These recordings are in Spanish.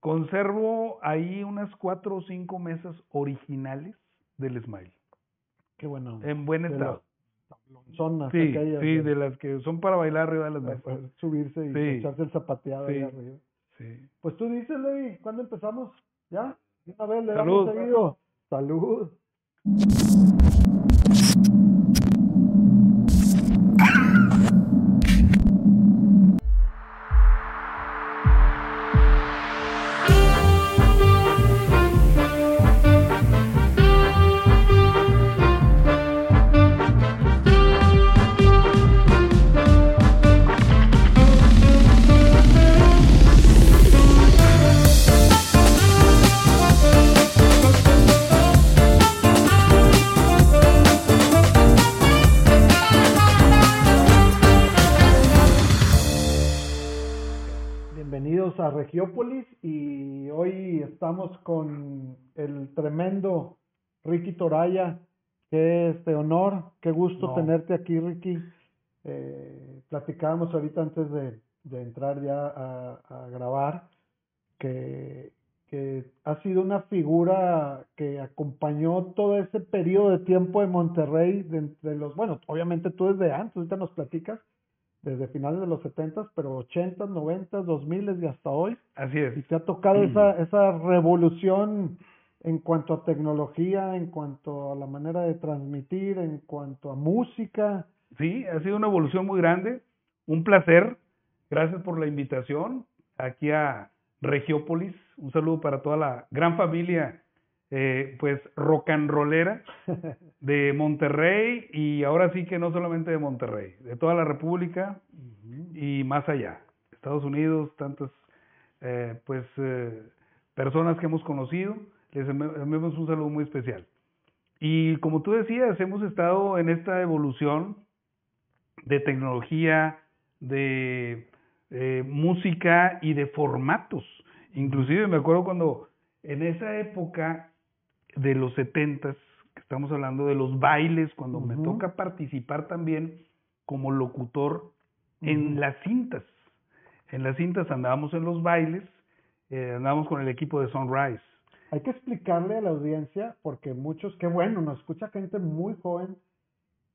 Conservo ahí unas cuatro o cinco mesas originales del Smile. Qué bueno. En buen estado. las zonas Sí, aquellas sí, de- las que son para bailar arriba de las para mesas. poder subirse y Sí. echarse el zapateado ahí Sí. arriba. Sí. Pues tú dices, Levi, ¿cuándo empezamos? ¿Ya? Una vez le Salud. damos seguido. Salud. Con el tremendo Ricky Toraya. Qué este honor, qué gusto No. tenerte aquí, Ricky. Eh, platicábamos ahorita antes de, de entrar ya a, a grabar que, que ha sido una figura que acompañó todo ese periodo de tiempo de Monterrey, de, de los, bueno, obviamente tú desde antes, ahorita nos platicas, desde finales de los 70, pero 80, 90, 2000 y hasta hoy. Así es. Y te ha tocado esa, esa revolución en cuanto a tecnología, en cuanto a la manera de transmitir, en cuanto a música. Sí, ha sido una evolución muy grande. Un placer. Gracias por la invitación aquí a Regiópolis. Un saludo para toda la gran familia, eh, pues, rock and rollera de Monterrey y ahora sí que no solamente de Monterrey, de toda la República y más allá. Estados Unidos, tantas, eh, pues, eh, personas que hemos conocido. Les envi- enviamos un saludo muy especial. Y como tú decías, hemos estado en esta evolución de tecnología, de música y de formatos. Inclusive me acuerdo cuando en esa época de los setentas, que estamos hablando de los bailes, cuando me toca participar también como locutor en las cintas. En las cintas andábamos en los bailes, eh, andábamos con el equipo de Sunrise. Hay que explicarle a la audiencia, porque muchos, qué bueno, nos escucha gente muy joven,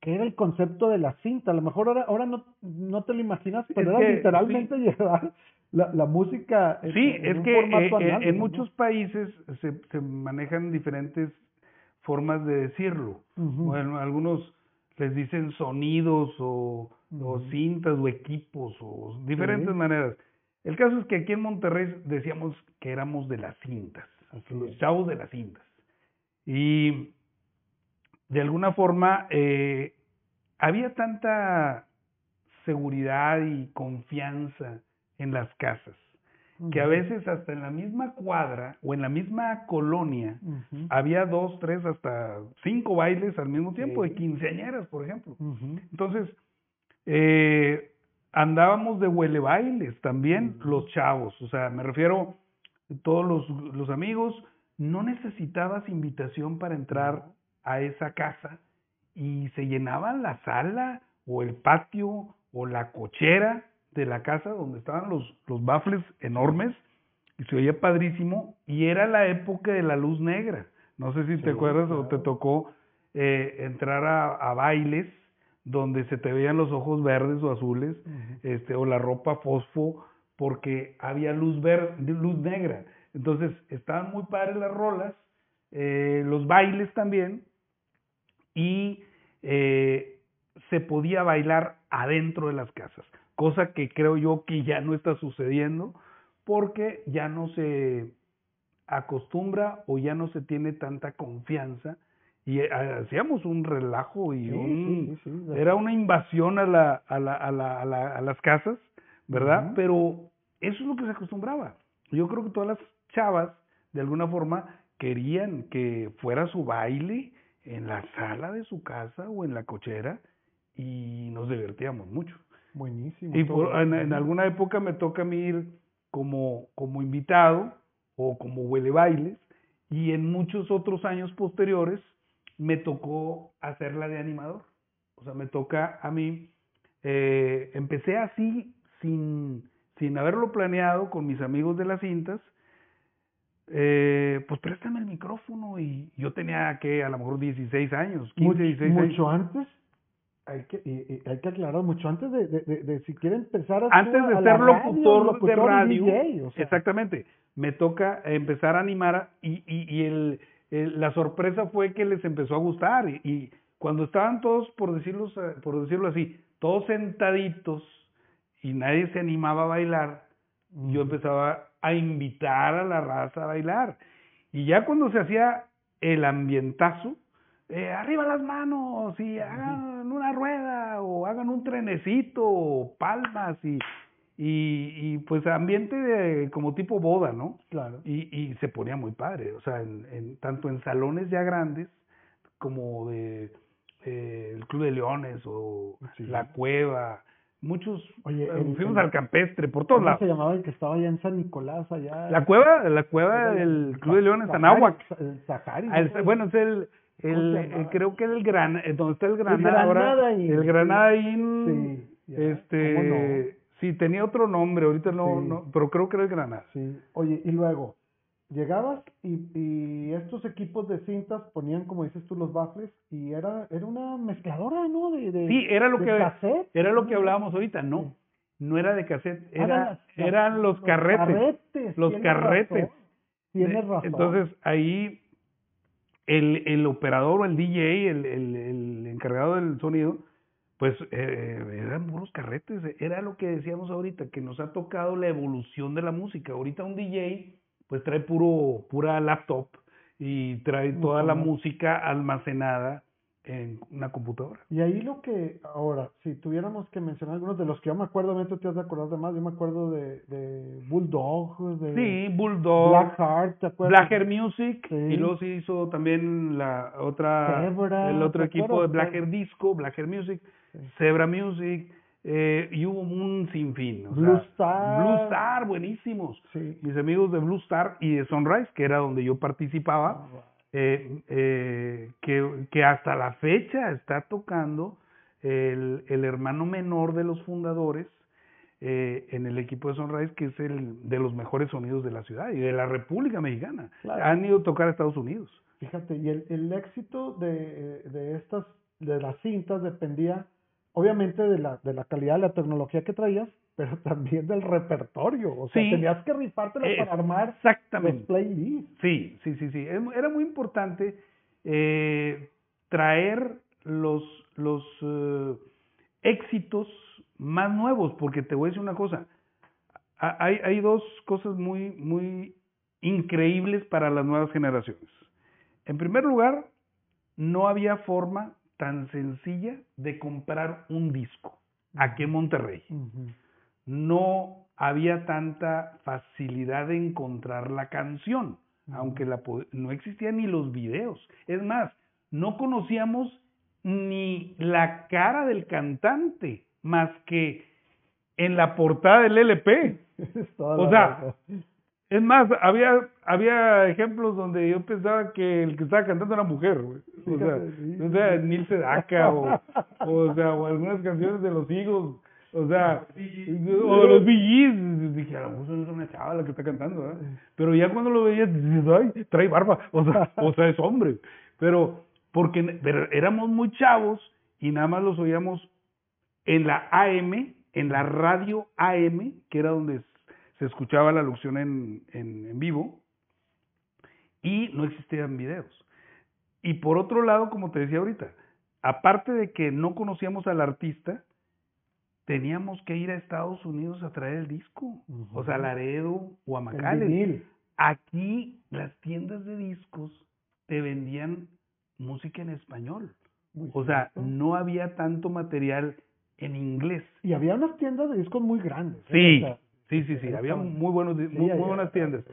que era el concepto de la cinta. A lo mejor ahora, ahora no, no te lo imaginas, pero Es era que, literalmente llevar la, la música Sí, en es que eh, análogo, en ¿no? muchos países se, se manejan diferentes formas de decirlo. Bueno, algunos les dicen sonidos o, o cintas o equipos o diferentes Sí. maneras. El caso es que aquí en Monterrey decíamos que éramos de las cintas, Así los es. chavos de las cintas. Y de alguna forma eh, había tanta seguridad y confianza en las casas que a veces hasta en la misma cuadra o en la misma colonia había dos, tres, hasta cinco bailes al mismo tiempo, Sí. de quinceañeras, por ejemplo. Entonces, eh, andábamos de huele bailes también los chavos, o sea, me refiero todos los, los amigos, no necesitabas invitación para entrar a esa casa y se llenaban la sala o el patio o la cochera de la casa donde estaban los, los bafles enormes y se oía padrísimo y era la época de la luz negra. No sé si Sí, te acuerdas o te tocó eh, entrar a, a bailes donde se te veían los ojos verdes o azules, este, o la ropa fosfo, porque había luz verde, luz negra. Entonces, estaban muy padres las rolas, eh, los bailes también, y eh, se podía bailar adentro de las casas, cosa que creo yo que ya no está sucediendo, porque ya no se acostumbra o ya no se tiene tanta confianza y eh, hacíamos un relajo y Sí, un sí, sí, sí. era una invasión a la, a la, a la, a la- a las casas, ¿verdad? Pero eso es lo que se acostumbraba. Yo creo que todas las chavas, de alguna forma, querían que fuera su baile en la sala de su casa o en la cochera y nos divertíamos mucho. Buenísimo. Y por- en, alguna época me toca a mí ir como, como invitado o como huele bailes y en muchos otros años posteriores me tocó hacerla de animador. O sea, me toca a mí, eh, empecé así sin, sin haberlo planeado con mis amigos de las cintas, eh, pues préstame el micrófono y yo tenía que a lo mejor 16 años, 15, mucho, 16 mucho años. antes, hay que, y- y hay que aclarar, mucho antes de, de, de, de si quiere empezar a Antes de a ser la radio, locutor, de radio, DJ, o sea, exactamente, me toca empezar a animar y, y, y el, el- la sorpresa fue que les empezó a gustar y, y cuando estaban todos, por decirlo, por decirlo así, todos sentaditos y nadie se animaba a bailar, yo empezaba a invitar a la raza a bailar. Y ya cuando se hacía el ambientazo, eh, arriba las manos y hagan una rueda o hagan un trenecito o palmas y, y, y pues ambiente de, como tipo boda, ¿no? Claro. Y, y se ponía muy padre, o sea, en, en- tanto en salones ya grandes como de eh, el Club de Leones o Sí. La Cueva, muchos, Oye, eh, el- fuimos el- al campestre, por todos ¿Cómo lados. se llamaba el que estaba allá en San Nicolás, allá? La cueva, la cueva del el Club de Leones, Sahari, Anáhuac. El Sahari. Ah, bueno, es el, ¿Cómo el, eh, creo que el gran, eh, donde está el Granada, ahora, Granada Inn, el sí. Granada Inn, Sí, ya, ¿cómo este, sí, tenía otro nombre, ahorita no, Sí. no, pero creo que era el Granada. Sí. Oye, y luego, llegabas y, y estos equipos de cintas ponían, como dices tú, los baffles y era, era una mezcladora, ¿no? De, de, Sí, era lo de que, cassette. era lo que hablábamos ahorita, no, Sí. no era de cassette, Ah, era, eran los carretes. carretes, los carretes. razón, Tienes razón. Entonces ahí el, el operador o el DJ, el, el, el encargado del sonido, pues eh, eran puros carretes, era lo que decíamos ahorita, que nos ha tocado la evolución de la música. Ahorita un DJ pues trae puro pura laptop y trae toda la música almacenada en una computadora. Y ahí lo que, ahora, si tuviéramos que mencionar algunos de los que yo me acuerdo, obviamente tú te has de acordar de más, yo me acuerdo de, de Bulldog, de Sí, Bulldog, Blackheart, ¿te acuerdas? Blackhair Music Sí. y luego se hizo también la otra Zebra, el otro ¿te equipo de? Blackhair Disco, Blackhair Music, Sí. Zebra Music eh, y hubo un sinfín. o Blue sea, Star. Blue Star, buenísimos. Sí. Mis amigos de Blue Star y de Sunrise, que era donde yo participaba, eh, eh, que, que hasta la fecha está tocando el, el hermano menor de los fundadores eh, en el equipo de Sunrise, que es el de los mejores sonidos de la ciudad y de la República Mexicana. Claro. Han ido a tocar a Estados Unidos. Fíjate, y el, el éxito de, de estas, de las cintas dependía, obviamente, de la, de la calidad de la tecnología que traías, pero también del repertorio. O sea, Sí. tenías que rifártelo Eh, para armar los Exactamente. playlists. Sí, sí, sí, sí. Era muy importante eh, traer los, los eh, éxitos más nuevos, porque te voy a decir una cosa. Ha- Hay, hay dos cosas muy, muy increíbles para las nuevas generaciones. En primer lugar, no había forma tan sencilla de comprar un disco aquí en Monterrey Ujú. No había tanta facilidad de encontrar la canción, aunque la, no existían ni los videos. Es más, no conocíamos ni la cara del cantante, más que en la portada del LP. O sea. Es más, había, había ejemplos donde yo pensaba que el que estaba cantando era mujer, güey. O sea, o sea, Neil Sedaka o, o sea, o algunas canciones de los Eagles, o sea, o de los Gees. Dije, a lo mejor es una chava la que está cantando, ¿verdad? Pero ya cuando lo veías, dices, ay, trae barba, o sea, o sea, es hombre. Pero, porque pero éramos muy chavos y nada más los oíamos en la AM, en la radio AM, que era donde se escuchaba la locución en, en, en vivo, y no existían videos. Y por otro lado, como te decía ahorita, aparte de que no conocíamos al artista, teníamos que ir a Estados Unidos a traer el disco, o sea, a Laredo o a vinil. Aquí las tiendas de discos te vendían música en español. Muy O sea, cierto. no había tanto material en inglés. Y había unas tiendas de discos muy grandes. ¿eh? Sí, O sea, sí, sí, sí, había muy buenos, muy, buenas tiendas.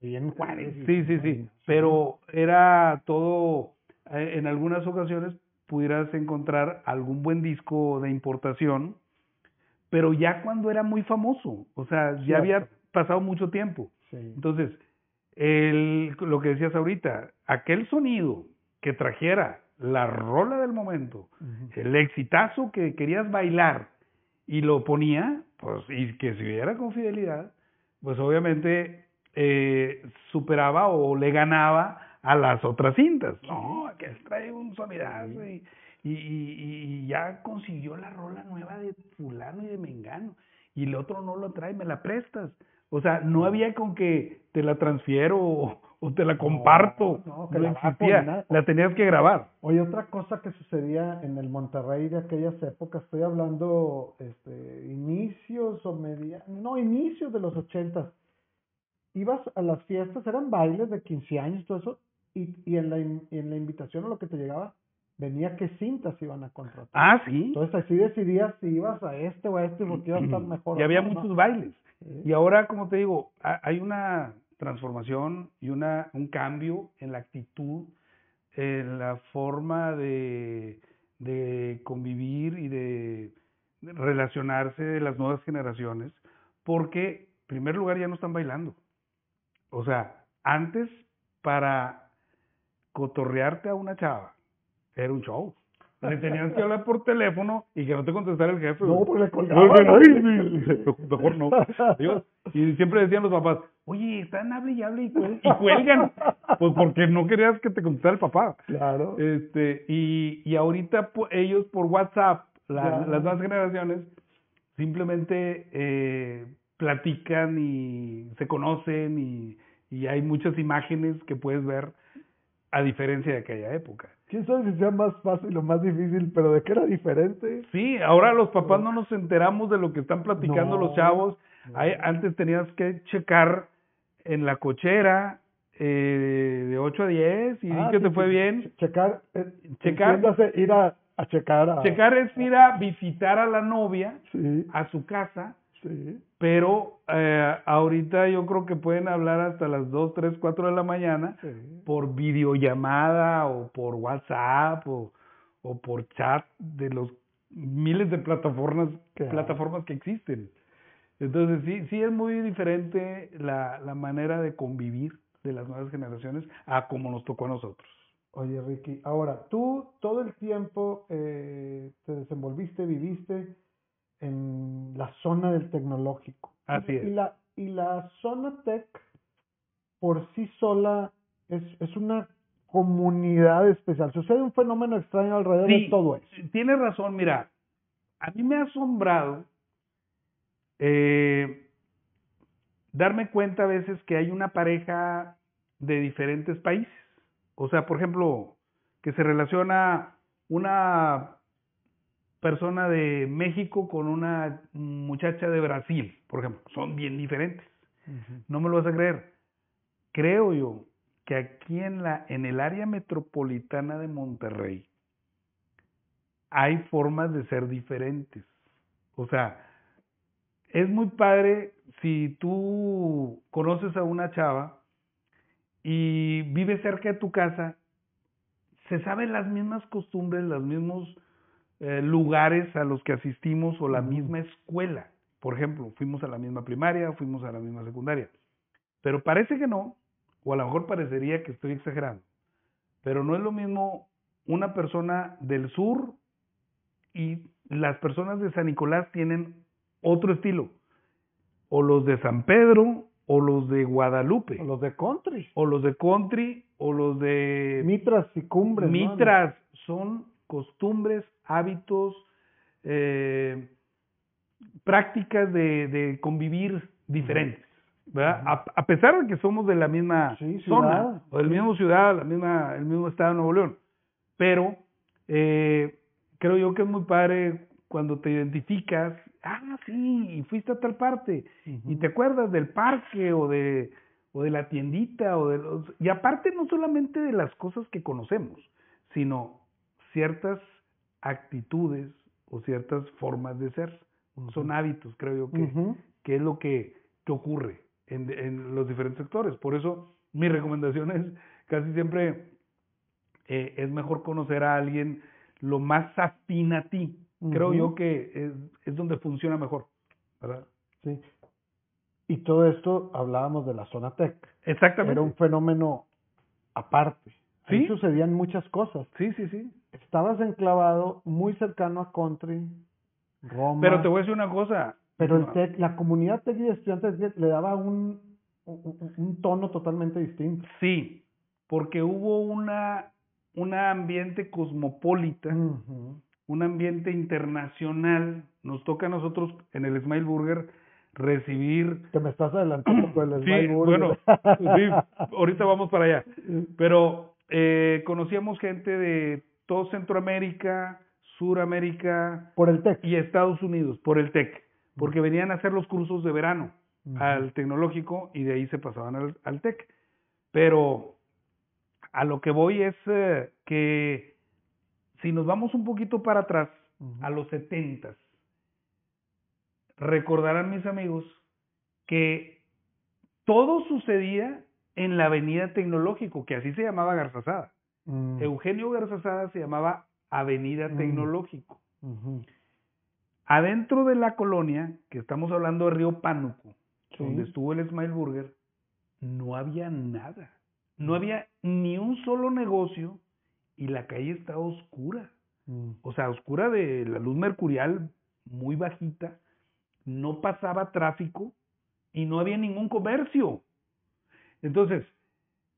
Y en Juárez. y- Sí, sí, sí, pero era todo, eh, en algunas ocasiones pudieras encontrar algún buen disco de importación, pero ya cuando era muy famoso, o sea, ya había pasado mucho tiempo. Sí. Entonces, el, lo que decías ahorita, aquel sonido que trajera la rola del momento, el exitazo que querías bailar y lo ponía, pues, y que se viera con fidelidad, pues obviamente eh, superaba o le ganaba a las otras cintas. No, que trae un sonidazo y, y, y, ya consiguió la rola nueva de fulano y de mengano y el otro no lo trae, me la prestas. O sea, no había con que te la transfiero o, te la comparto. No, que la existía. La tenías que grabar. Oye, otra cosa que sucedía en el Monterrey de aquellas épocas, estoy hablando este, inicios o media, no, inicios de los ochentas. Ibas a las fiestas, eran bailes de 15 años, todo eso, y, y en, la, en la invitación a lo que te llegaba, venía qué cintas iban a contratar. Ah, sí. Entonces así decidías si ibas a este o a este porque iba a estar mejor. Y había muchos bailes. Y ahora, como te digo, hay una transformación y una, un cambio en la actitud, en la forma de, de convivir y de relacionarse de las nuevas generaciones, porque, en primer lugar, ya no están bailando. O sea, antes, para cotorrearte a una chava, era un show. Le tenían que hablar por teléfono y que no te contestara el jefe. No, porque le colgaba. mejor no. Y siempre decían los papás, oye, están hable y hable y, cuelgan. Pues porque no querías que te contestara el papá. Claro. Este, y, y ahorita ellos por WhatsApp, las nuevas generaciones, simplemente eh, platican y se conocen y, y hay muchas imágenes que puedes ver a diferencia de aquella época quién sabe si sea más fácil o más difícil, pero de qué era diferente. Sí, ahora los papás no nos enteramos de lo que están platicando los chavos. antes tenías que checar en la cochera eh, de 8 a 10 y ah, que te fue bien. Checar, eh, checar ir a, a checar. A, checar es ir a visitar a la novia a su casa Sí. Pero eh, ahorita yo creo que pueden hablar hasta las 2, 3, 4 de la mañana por videollamada o por WhatsApp o, o por chat de los miles de plataformas, plataformas que existen. Entonces sí, sí es muy diferente la, la manera de convivir de las nuevas generaciones a como nos tocó a nosotros. Oye Ricky, ahora tú todo el tiempo eh, te desenvolviste, viviste en la zona del tecnológico. Así es. Y la, y la zona tech por sí sola es, es una comunidad especial. Sucede un fenómeno extraño alrededor de todo eso. Tienes razón, mira, a mí me ha asombrado eh, darme cuenta a veces que hay una pareja de diferentes países. O sea, por ejemplo, que se relaciona una persona de México con una muchacha de Brasil, por ejemplo. Son bien diferentes. No me lo vas a creer. Creo yo que aquí en, la, en el área metropolitana de Monterrey hay formas de ser diferentes. O sea, es muy padre si tú conoces a una chava y vive cerca de tu casa, se saben las mismas costumbres, los mismos eh, lugares a los que asistimos o la misma escuela. Por ejemplo, fuimos a la misma primaria, fuimos a la misma secundaria. Pero parece que no, o a lo mejor parecería que estoy exagerando. Pero no es lo mismo una persona del sur y las personas de San Nicolás tienen otro estilo. O los de San Pedro, o los de Guadalupe. O los de country. O los de country, o los de... Mitras y cumbres. Mitras son costumbres, hábitos, eh, prácticas de, convivir diferentes. ¿verdad? a, pesar de que somos de la misma zona, o del mismo ciudad, la misma, el mismo estado de Nuevo León. Pero eh, creo yo que es muy padre cuando te identificas, ah, sí, y fuiste a tal parte, y te acuerdas del parque o de, o de la tiendita, o de los, y aparte no solamente de las cosas que conocemos, sino ciertas actitudes o ciertas formas de ser. Son hábitos, creo yo, que, que es lo que, que ocurre en, en, los diferentes sectores. Por eso mi recomendación es casi siempre eh, es mejor conocer a alguien lo más afín a ti. Creo yo que es, es donde funciona mejor, ¿verdad? Sí. Y todo esto hablábamos de la zona tech. Exactamente. Era un fenómeno aparte. ¿Sí? sucedían muchas cosas. Sí, sí, sí. Estabas enclavado muy cercano a Country, Roma. Pero te voy a decir una cosa. Pero el la comunidad tech de estudiantes le daba un, un, un tono totalmente distinto. Sí, porque hubo una, un ambiente cosmopolita, un ambiente internacional. Nos toca a nosotros en el Smile Burger recibir Que me estás adelantando con el Sí, Smile Burger. bueno, sí, ahorita vamos para allá. Pero eh, conocíamos gente de todo Centroamérica, Suramérica Por el TEC. y Estados Unidos por el TEC, porque venían a hacer los cursos de verano al tecnológico y de ahí se pasaban al, al TEC. Pero a lo que voy es eh, que si nos vamos un poquito para atrás, a los setentas, recordarán mis amigos que todo sucedía en la Avenida Tecnológico, que así se llamaba Garzazada. Mm. Eugenio Garzazada se llamaba Avenida Mm. Tecnológico. Adentro de la colonia, que estamos hablando de Río Pánuco, Sí. donde estuvo el Smile Burger, no había nada. No había ni un solo negocio y la calle estaba oscura. Mm. O sea, oscura de la luz mercurial muy bajita, no pasaba tráfico y no había ningún comercio. Entonces,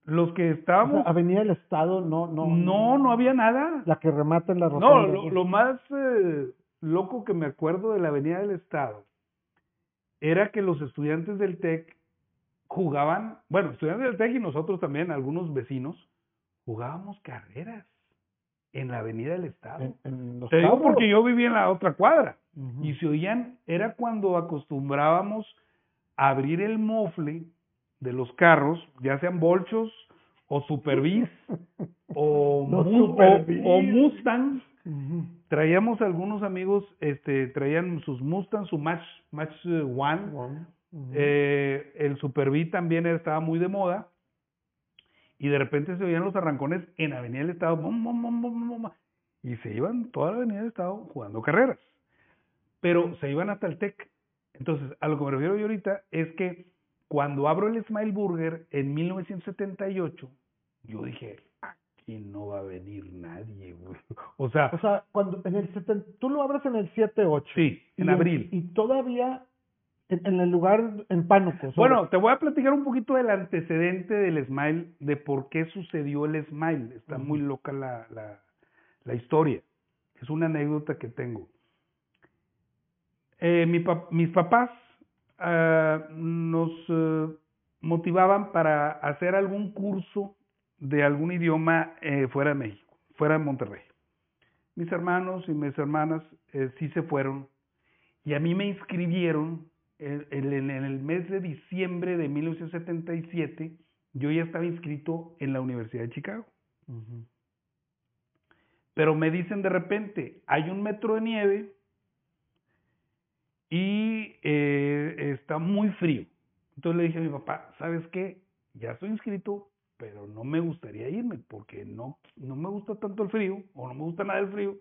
los que O sea, estábamos, Avenida del Estado, no, no. no, no había nada. La que remata en la No, rotonda. lo, lo más eh, loco que me acuerdo de la Avenida del Estado era que los estudiantes del TEC jugaban, bueno, estudiantes del TEC y nosotros también, algunos vecinos, jugábamos carreras en la Avenida del Estado. En, en los Te digo Cabos. porque yo vivía en la otra cuadra y se oían, era cuando acostumbrábamos a abrir el mofle de los carros, ya sean bolchos o superbis o, o- o Mustang. Traíamos algunos amigos, este, traían sus Mustang, su Match, Match eh, One. Bueno, ujú. Eh, el Super B también estaba muy de moda. Y de repente se oían los arrancones en Avenida del Estado. y se iban toda la Avenida del Estado jugando carreras. Pero se iban hasta el TEC. Entonces, a lo que me refiero yo ahorita es que cuando abro el Smile Burger en 1978, yo dije, aquí no va a venir nadie, güey. O sea, O sea, cuando en el 70, tú lo abres en el 7-8. sí, en abril. Y todavía en, en el lugar en Pánuco. sobre- Bueno, te voy a platicar un poquito del antecedente del Smile, de por qué sucedió el Smile. Está muy loca la, la, la historia. Es una anécdota que tengo. Eh, mi mis papás ah, nos eh, motivaban para hacer algún curso de algún idioma eh, fuera de México, fuera de Monterrey. Mis hermanos y mis hermanas eh, sí se fueron y a mí me inscribieron en el mes de diciembre de 1977. Yo ya estaba inscrito en la Universidad de Chicago. Pero me dicen de repente, hay un metro de nieve y eh, está muy frío. Entonces le dije a mi papá, ¿sabes qué? Ya estoy inscrito, pero no me gustaría irme porque no, no me gusta tanto el frío o no me gusta nada el frío.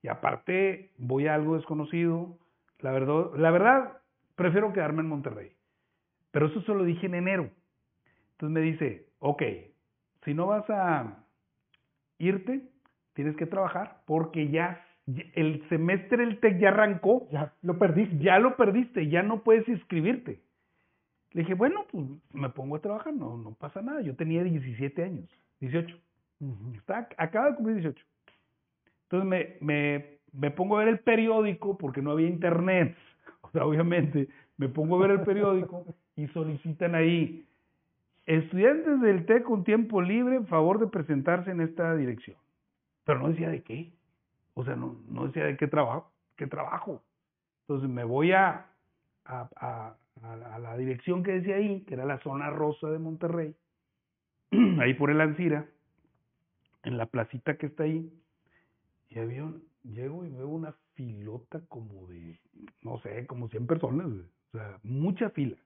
Y aparte voy a algo desconocido. La verdad, la verdad, prefiero quedarme en Monterrey. Pero eso se lo dije en enero. Entonces me dice, ok, si no vas a irte, tienes que trabajar porque ya, el semestre del TEC ya arrancó, Ya lo perdiste. ya lo perdiste, ya no puedes inscribirte. Le dije, bueno, pues me pongo a trabajar, no, no pasa nada. Yo tenía 17 años, 18. Ujú. Está, acaba de cumplir 18. Entonces me, me, me pongo a ver el periódico porque no había internet. O sea, obviamente, me pongo a ver el periódico y solicitan ahí estudiantes del TEC con tiempo libre, favor de presentarse en esta dirección. Pero no decía de qué. O sea, no, no decía de qué trabajo, qué trabajo. Entonces me voy a, a, la- dirección que decía ahí, que era la zona rosa de Monterrey, ahí por el Ancira, en la placita que está ahí, y había un- llego y veo una filota como de, no sé, como 100 personas, o sea, mucha fila.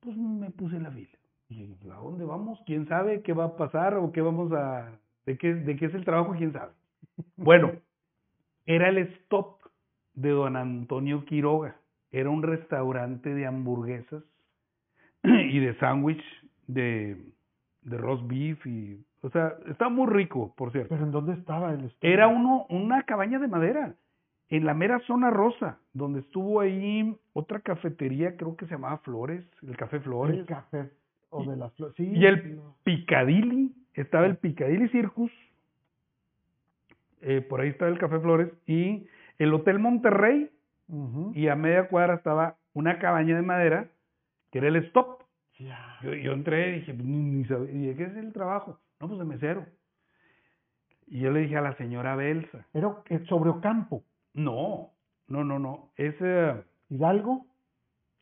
Pues me puse en la fila. Y ¿a dónde vamos? ¿Quién sabe qué va a pasar o qué vamos a, de qué, de qué es el trabajo? ¿Quién sabe? Bueno, era el stop de don Antonio Quiroga. Era un restaurante de hamburguesas y de sándwich de, de roast beef y, o sea, estaba muy rico, por cierto. Pero ¿en dónde estaba el estudio? Era uno, una cabaña de madera. en la mera zona rosa, donde estuvo ahí otra cafetería, creo que se llamaba Flores, el Café Flores. El café o de las flores. Sí, Y el no. Piccadilly, estaba el Piccadilly Circus, eh, por ahí estaba el Café Flores, y el Hotel Monterrey, y a media cuadra estaba una cabaña de madera, que era el Stop. Yo, yo entré y dije, ni, ni sabía, y dije, ¿qué es el trabajo? No, pues de mesero. Y yo le dije a la señora Belsa, eh, sobre Ocampo. no, no, no, no, es eh, Hidalgo.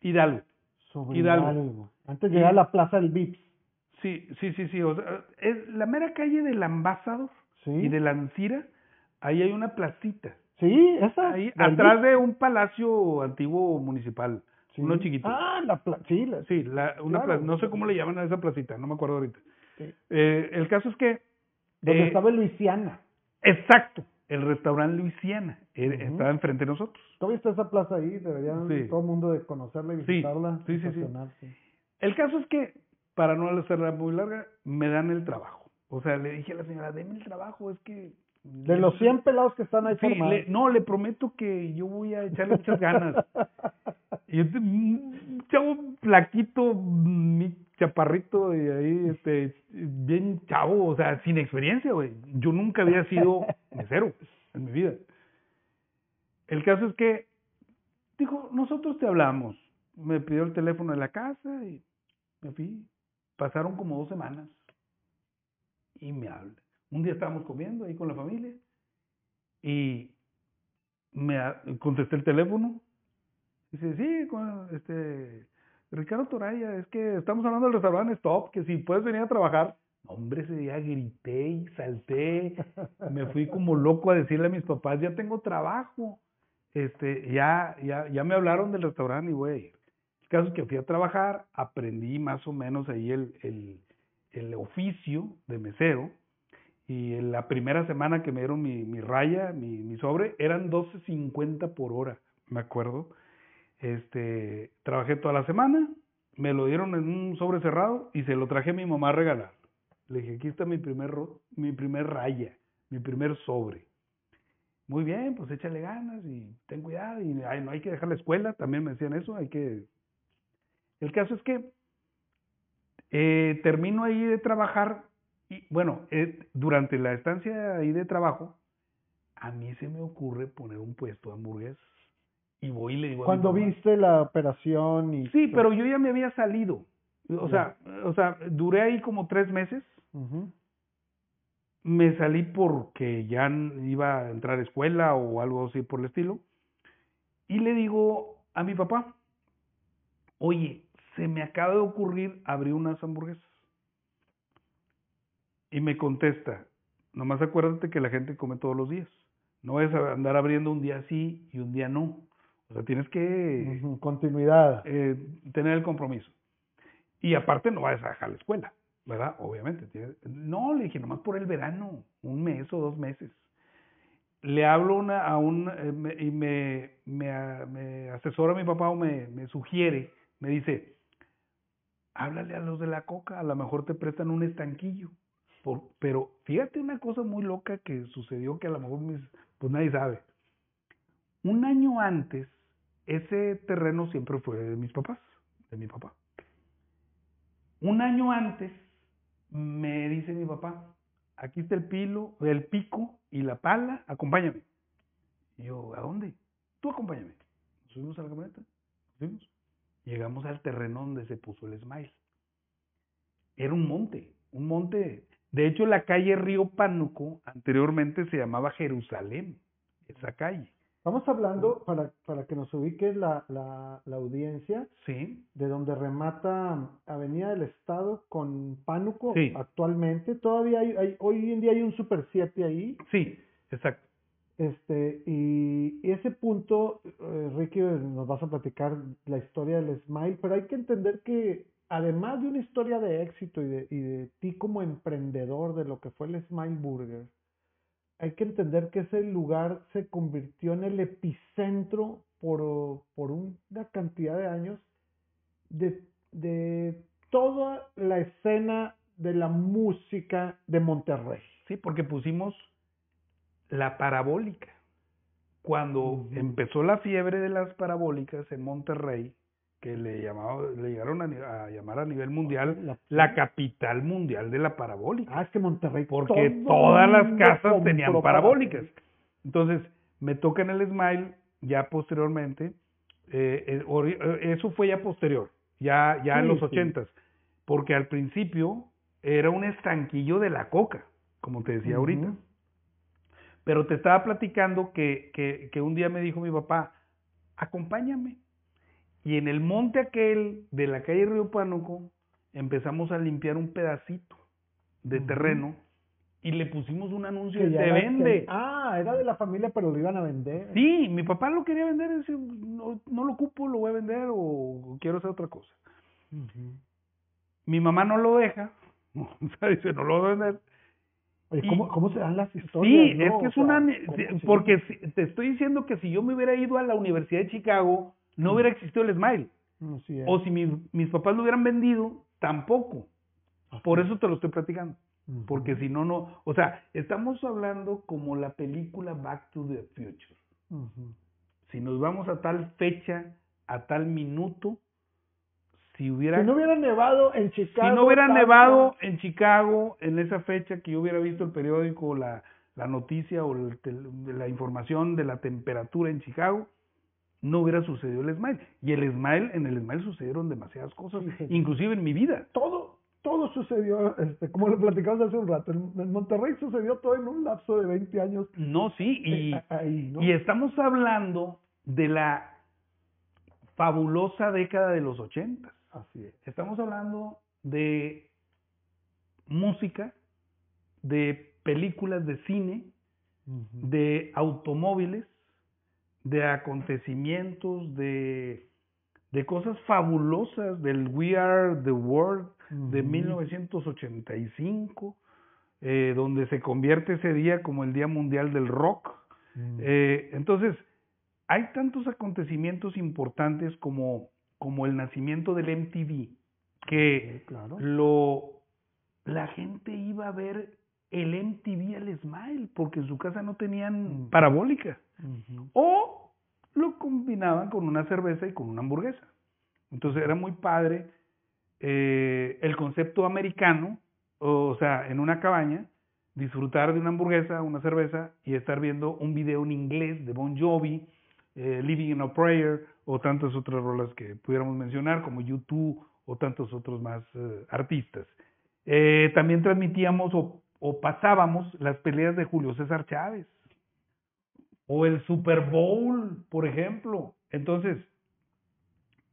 Hidalgo. Sobre Hidalgo. Hidalgo. Antes de llegar a la plaza del Vips. Sí, sí, sí, sí. O sea, es la mera calle del Ambassador Sí. y de la Ancira, ahí hay una placita. Sí, esa. Ahí, atrás de un palacio antiguo municipal. Sí. Uno chiquito. Ah, la plaza. Sí, la- Sí, la, una Claro. no sé cómo le llaman a esa placita, no me acuerdo ahorita. sí. Eh, el caso es que... Donde eh, estaba Luisiana. Exacto, el restaurante Luisiana, eh, estaba enfrente de nosotros. Todavía está esa plaza ahí, deberían Sí. todo el mundo de conocerla y visitarla. sí, sí, sí. El caso es que, para no hacerla muy larga, me dan el trabajo. O sea, le dije a la señora, deme el trabajo, es que... De los 100 pelados que están ahí Sí, formados. le- no, le prometo que yo voy a echarle muchas ganas. Y este, un chavo flaquito, mi chaparrito, y ahí, este, bien chavo, o sea, sin experiencia, güey. Yo nunca había sido mesero en mi vida. El caso es que, dijo, nosotros te hablamos. Me pidió el teléfono de la casa y me fui. Pasaron como dos semanas. Y me habla. Un día estábamos comiendo ahí con la familia y me contesté el teléfono. Dice, sí, este, Ricardo Toraya, es que estamos hablando del restaurante Stop, que si puedes venir a trabajar. Hombre, ese día grité y salté, me fui como loco a decirle a mis papás, ya tengo trabajo. Este, ya, ya, ya me hablaron del restaurante y voy a ir. El caso es que fui a trabajar, aprendí más o menos ahí el, el, el oficio de mesero. Y en la primera semana que me dieron mi, mi raya, mi, mi sobre, eran 12.50 por hora, me acuerdo. Este, trabajé toda la semana, me lo dieron en un sobre cerrado y se lo traje a mi mamá a regalar. Le dije, aquí está mi primer, mi primer raya, mi primer sobre. Muy bien, pues échale ganas y ten cuidado y ay, no hay que dejar la escuela, también me decían eso, hay que... El caso es que eh, termino ahí de trabajar y bueno, eh, durante la estancia ahí de trabajo, a mí se me ocurre poner un puesto de hamburguesas. Y voy y le digo Cuando viste la operación y... Sí, pero yo ya me había salido. O sea, o sea, duré ahí como tres meses. Me salí porque ya iba a entrar a escuela o algo así por el estilo. Y le digo a mi papá, oye, se me acaba de ocurrir abrir unas hamburguesas. Y me contesta, nomás acuérdate que la gente come todos los días. No es andar abriendo un día sí y un día no. O sea, tienes que Continuidad. eh, tener el compromiso. Y aparte no vas a dejar la escuela, ¿verdad? Obviamente. tienes- No, le dije, nomás por el verano, un mes o dos meses. Le hablo una, a un, eh, me- y me, me, me asesora mi papá o me, me sugiere, me dice, háblale a los de la coca, a lo mejor te prestan un estanquillo. Pero fíjate una cosa muy loca que sucedió que a lo mejor mis- pues nadie sabe. Un año antes, ese terreno siempre fue de mis papás, de mi papá. Un año antes, me dice mi papá, aquí está el pilo, el pico y la pala, acompáñame. Y yo, ¿a dónde? Tú acompáñame. Subimos a la camioneta, fuimos. Llegamos al terreno donde se puso el smile. Era un monte, un monte. De hecho, la calle Río Pánuco anteriormente se llamaba Jerusalén, esa calle. Estamos hablando, para, para que nos ubique la, la, la audiencia, Sí, de donde remata Avenida del Estado con Pánuco Sí. actualmente. Todavía hay, hay- hoy en día hay un Super 7 ahí. sí, exacto. Este, y, y ese punto, eh, Ricky, nos vas a platicar la historia del Smile, pero hay que entender que además de una historia de éxito y de, y de ti como emprendedor de lo que fue el Smile Burger, hay que entender que ese lugar se convirtió en el epicentro por, por una cantidad de años de, de toda la escena de la música de Monterrey. Sí, porque pusimos la parabólica. cuando empezó la fiebre de las parabólicas en Monterrey, que le llamaba, le llegaron a, a llamar a nivel mundial la, capital mundial de la parabólica. Ah, es que Monterrey. Porque todas las casas tenían parabólicas. Entonces, me toca en el Smile, ya posteriormente, eh, eh, eh, eso fue ya posterior, ya, ya en los ochentas, porque al principio era un estanquillo de la coca, como te decía ahorita. Pero te estaba platicando que, que, que un día me dijo mi papá, acompáñame. Y en el monte aquel de la calle Río Pánuco empezamos a limpiar un pedacito de terreno y le pusimos un anuncio de vende. ah, era de la familia, pero lo iban a vender. Sí, mi papá lo quería vender, decía, no, no lo ocupo, lo voy a vender o quiero hacer otra cosa. Mi mamá no lo deja, o sea, dice, no lo voy a vender. ¿cómo, ¿cómo, se dan las historias? Sí, es que es una... Porque te estoy diciendo que si yo me hubiera ido a la Universidad de Chicago, no hubiera existido el Smile. o si mis, mis papás lo hubieran vendido, tampoco. Por eso te lo estoy platicando. Porque si no, no. O sea, estamos hablando como la película Back to the Future. Si nos vamos a tal fecha, a tal minuto, si hubiera. Si no hubiera nevado en Chicago. Si no hubiera nevado en Chicago en esa fecha que yo hubiera visto el periódico, la, la noticia o la información de la temperatura en Chicago, no hubiera sucedido el Smile. Y el Smile, en el Smile sucedieron demasiadas cosas, inclusive en mi vida. Todo, todo sucedió, este, como lo platicamos hace un rato, en, Monterrey sucedió todo en un lapso de 20 años. No, sí, y, eh, y estamos hablando de la fabulosa década de los 80. Así es. Estamos hablando de música, de películas de cine, de automóviles, de acontecimientos, de, de cosas fabulosas del We Are the World de 1985, eh, donde se convierte ese día como el Día Mundial del Rock. Eh, entonces, hay tantos acontecimientos importantes como, como el nacimiento del MTV, que lo, la gente iba a ver el MTV al Smile, porque en su casa no tenían parabólica. O lo combinaban con una cerveza y con una hamburguesa. Entonces era muy padre eh, el concepto americano, o sea, en una cabaña, disfrutar de una hamburguesa, una cerveza y estar viendo un video en inglés de Bon Jovi, eh, Living in a Prayer o tantas otras rolas que pudiéramos mencionar como YouTube o tantos otros más eh, artistas. también transmitíamos o, o pasábamos las peleas de Julio César Chávez o el Super Bowl, por ejemplo. Entonces,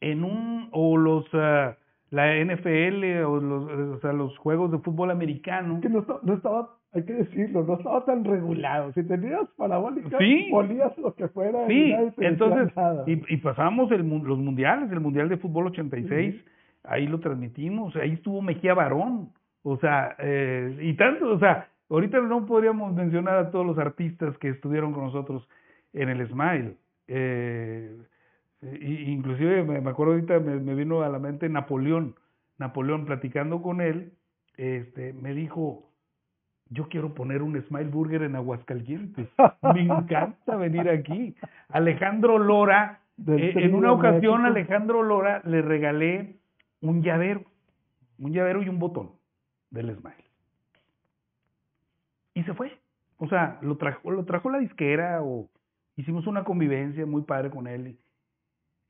en un o los uh, la NFL o los, o sea, los juegos de fútbol americano. Que no, no, estaba, hay que decirlo, no estaba tan regulado. Si tenías parabólica, sí. ponías lo que fuera. Sí, entonces, y, y pasábamos el, los mundiales, el mundial de fútbol 86, ahí lo transmitimos, ahí estuvo Mejía Barón, o sea, eh, y tanto, o sea, ahorita no podríamos mencionar a todos los artistas que estuvieron con nosotros en el Smile. Eh, inclusive me, acuerdo ahorita, me, vino a la mente Napoleón. Napoleón, platicando con él, este, me dijo, yo quiero poner un Smile Burger en Aguascalientes. Me encanta venir aquí. Alejandro Lora, eh, en una ocasión Alejandro Lora le regalé un llavero, un llavero y un botón del Smile. Y se fue. O sea, lo trajo, lo trajo la disquera o hicimos una convivencia muy padre con él.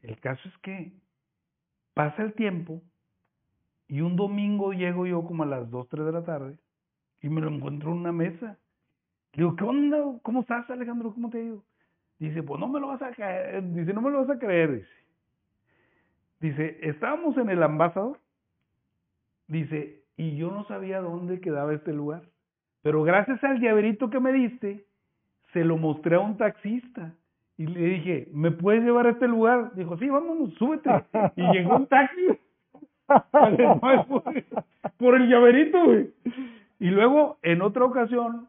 El caso es que pasa el tiempo y un domingo llego yo como a las 2, 3 de la tarde y me lo encuentro en una mesa. Le digo, ¿qué onda? ¿Cómo estás, Alejandro? ¿Cómo te ha ido? Dice, pues no me lo vas a creer. Dice, no me lo vas a creer. Dice, dice estábamos en el ambasador. Dice, y yo no sabía dónde quedaba este lugar. Pero gracias al llaverito que me diste, se lo mostré a un taxista. Y le dije, ¿me puedes llevar a este lugar? Dijo, sí, vámonos, súbete. Y llegó un taxi por el llaverito, güey. Y luego, en otra ocasión,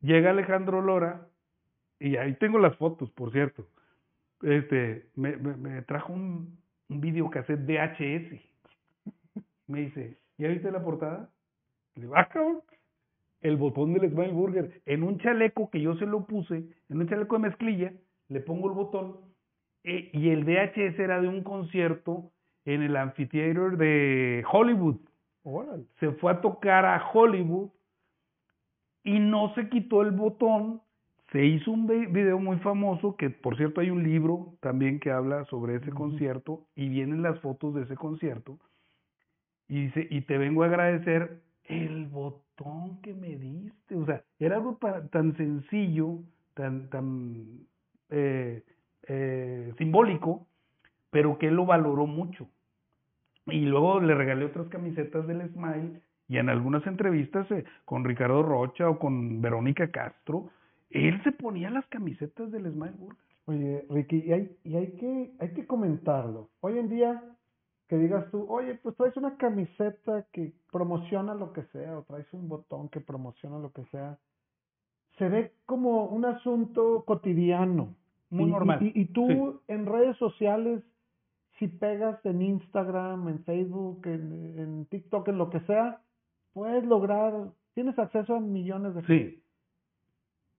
llega Alejandro Lora, y ahí tengo las fotos, por cierto. Este, me, me, trajo un, un videocassette VHS. Me dice, ¿ya viste la portada? Le digo, ah, cabrón. el botón del Smile Burger. En un chaleco que yo se lo puse, en un chaleco de mezclilla, le pongo el botón eh, y el VHS era de un concierto en el anfiteatro de Hollywood. Órale. Se fue a tocar a Hollywood y no se quitó el botón. Se hizo un vi- video muy famoso, que por cierto hay un libro también que habla sobre ese concierto y vienen las fotos de ese concierto. Y dice, y te vengo a agradecer el botón que me diste. O sea, era algo tan sencillo, tan, tan eh, eh, simbólico, pero que él lo valoró mucho. Y luego le regalé otras camisetas del Smile y en algunas entrevistas eh, con Ricardo Rocha o con Verónica Castro, él se ponía las camisetas del Smile Burger. Oye, Ricky, y hay, y hay que, hay que comentarlo. Hoy en día, que digas tú, oye, pues traes una camiseta que promociona lo que sea, o traes un botón que promociona lo que sea, se ve como un asunto cotidiano. Muy Y- normal. Y, y tú en redes sociales, si pegas en Instagram, en Facebook, en, en TikTok, en lo que sea, puedes lograr, tienes acceso a millones de... Sí,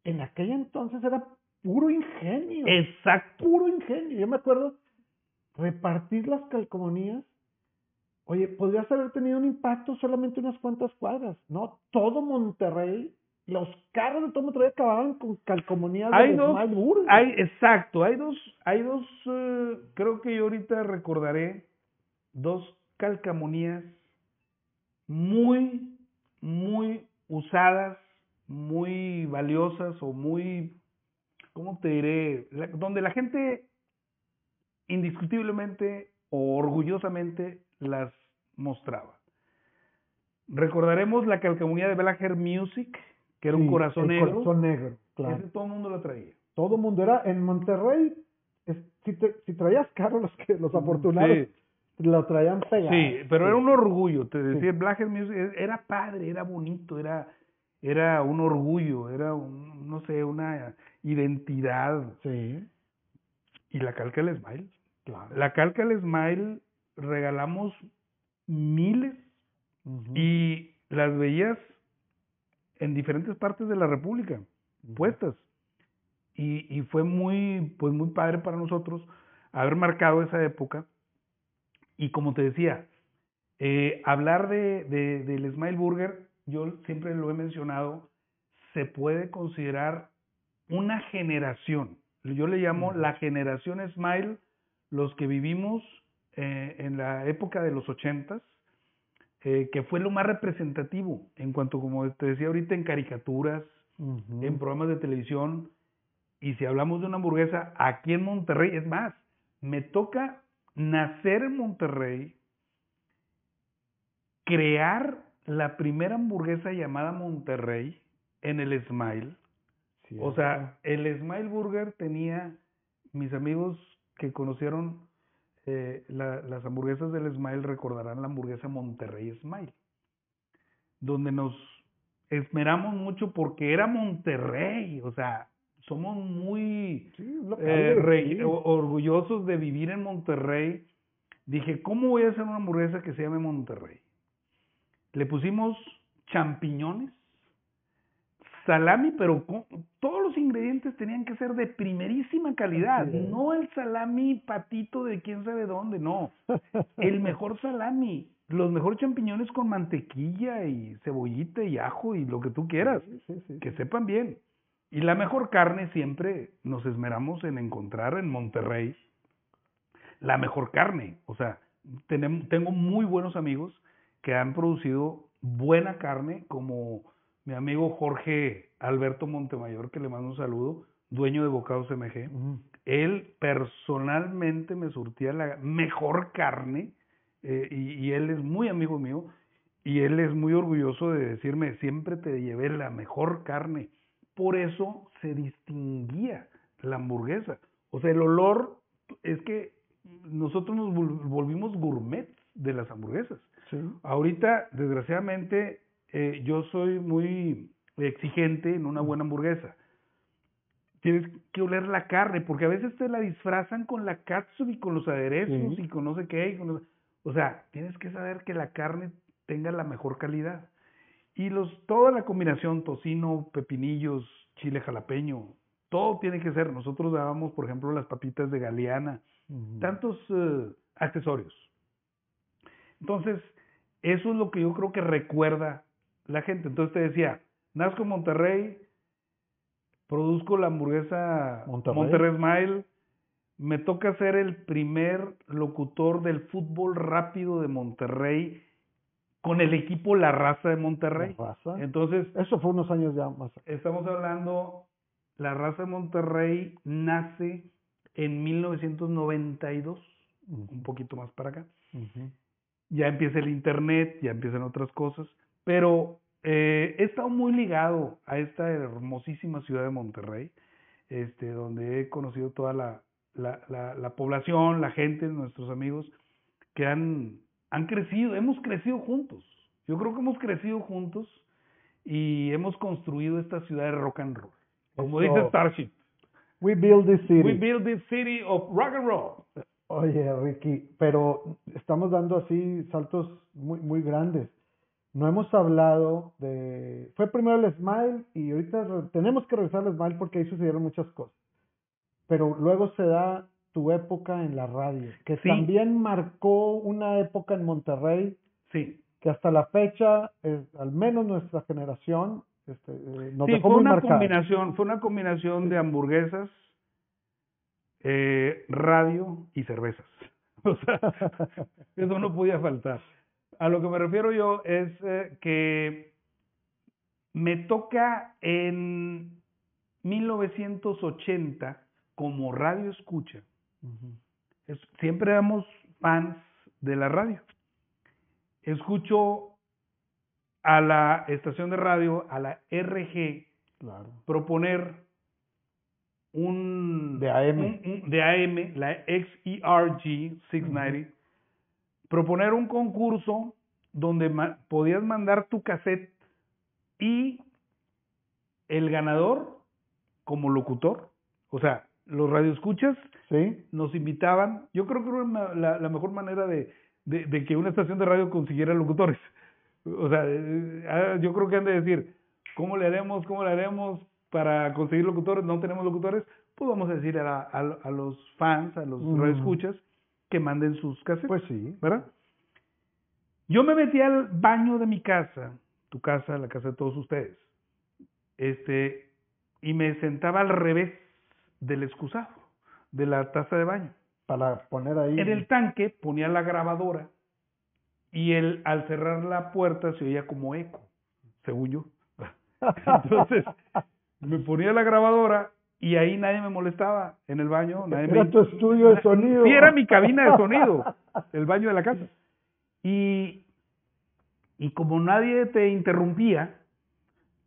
En aquella entonces era puro ingenio. exacto. puro ingenio. Yo me acuerdo repartir las calcomanías. Oye, podrías haber tenido un impacto solamente unas cuantas cuadras, ¿no? Todo Monterrey, los carros de todo Monterrey acababan con calcomanías Hay de dos, hay, exacto, hay dos, hay dos, eh, creo que yo ahorita recordaré dos calcamonías muy, muy usadas, muy valiosas o muy, ¿cómo te diré? La- donde la gente indiscutiblemente o orgullosamente las mostraba. Recordaremos la calcamonía de Belager Music, que era un corazón el negro. corazón negro, claro. Ese todo el mundo lo traía. Todo mundo era en Monterrey. es- si, te- si traías carro, los que los afortunados Sí. lo traían pegado. Sí, pero era un orgullo, te decía, Black Music e- era padre, era bonito, era, era un orgullo, era, un, no sé, una identidad. Sí, Y la calca del Smile. Claro. La calca del Smile regalamos miles y las veías en diferentes partes de la República, puestas. Y, y fue muy, pues muy padre para nosotros haber marcado esa época. Y como te decía, eh, hablar de, de- del Smile Burger, yo siempre lo he mencionado, se puede considerar una generación. Yo le llamo la generación Smile, los que vivimos eh, en la época de los ochentas, eh, que fue lo más representativo en cuanto, como te decía ahorita, en caricaturas, en programas de televisión. Y si hablamos de una hamburguesa aquí en Monterrey, es más, me toca nacer en Monterrey, crear la primera hamburguesa llamada Monterrey en el Smile. O sea, el Smile Burger tenía, mis amigos que conocieron eh, la- las hamburguesas del Smile recordarán la hamburguesa Monterrey Smile, donde nos esmeramos mucho porque era Monterrey, o sea, somos muy Sí, eh, re- orgullosos de vivir en Monterrey. Dije, ¿cómo voy a hacer una hamburguesa que se llame Monterrey? Le pusimos champiñones, salami, pero con- todos los ingredientes tenían que ser de primerísima calidad, no el salami patito de quién sabe dónde, no, el mejor salami, los mejores champiñones con mantequilla y cebollita y ajo y lo que tú quieras Sí, sí, sí, que sepan bien. Y la mejor carne siempre nos esmeramos en encontrar en Monterrey la mejor carne. O sea, tengo muy buenos amigos que han producido buena carne, como mi amigo Jorge Alberto Montemayor, que le mando un saludo, dueño de Bocados MG. Él personalmente me surtía la mejor carne eh, y, y él es muy amigo mío y él es muy orgulloso de decirme, siempre te llevé la mejor carne. Por eso se distinguía la hamburguesa. O sea, el olor es que nosotros nos vol- volvimos gourmets de las hamburguesas. Sí. Ahorita, desgraciadamente, eh, yo soy muy exigente en una buena hamburguesa. Tienes que oler la carne, porque a veces te la disfrazan con la catsup y con los aderezos y con no sé qué. y con no- O sea, tienes que saber que la carne tenga la mejor calidad. Y los, toda la combinación, tocino, pepinillos, chile jalapeño, todo tiene que ser. Nosotros dábamos, por ejemplo, las papitas de galeana, tantos eh, accesorios. Entonces, eso es lo que yo creo que recuerda la gente. Entonces te decía, nazco en Monterrey, produzco la hamburguesa Monterrey. Monterrey Smile, me toca ser el primer locutor del fútbol rápido de Monterrey con el equipo La Raza de Monterrey. La Raza. Entonces, Eso fue unos años ya más. estamos hablando, La Raza de Monterrey nace en 1992, un poquito más para acá. Ya empieza el internet, ya empiezan otras cosas, pero eh, he estado muy ligado a esta hermosísima ciudad de Monterrey, este, donde he conocido toda la, la, la, la población, la gente, nuestros amigos, que han, han crecido, hemos crecido juntos. Yo creo que hemos crecido juntos y hemos construido esta ciudad de rock and roll. Como Eso. dice Starship, We build this city. we build this city of rock and roll. Oye, Ricky, pero estamos dando así saltos muy, muy grandes. No hemos hablado de... Fue primero el Smile y ahorita tenemos que regresar al Smile porque ahí sucedieron muchas cosas. Pero luego se da tu época en la radio, que Sí. también marcó una época en Monterrey Sí, que hasta la fecha, eh, al menos nuestra generación, este, eh, nos sí, dejó fue muy una marcados. combinación, fue una combinación de hamburguesas, eh, radio y cervezas. O sea, eso no podía faltar. A lo que me refiero yo es eh, que me toca en 1980 como radio escucha. Es- siempre éramos fans de la radio. Escucho a la estación de radio, a la RG, Claro. proponer un De AM. un- un- de AM, la XERG 690, proponer un concurso donde ma- podías mandar tu cassette y el ganador como locutor, o sea, los radioescuchas ¿Sí? nos invitaban, yo creo que era la, la mejor manera de, de, de que una estación de radio consiguiera locutores. O sea, eh, ah, yo creo que han de decir, ¿cómo le haremos, cómo le haremos para conseguir locutores? No tenemos locutores, pues vamos a decir a, a, a los fans, a los Ujú. radioescuchas, que manden sus cassettes, Pues sí. ¿verdad? Yo me metí al baño de mi casa, tu casa, la casa de todos ustedes, este, y me sentaba al revés del excusado, de la taza de baño. Para poner ahí. En el tanque ponía la grabadora y él al cerrar la puerta se oía como eco, según yo. Entonces me ponía la grabadora y ahí nadie me molestaba en el baño. Nadie Era me... tu estudio de sonido. Sí, era mi cabina de sonido, el baño de la casa. Y, y como nadie te interrumpía,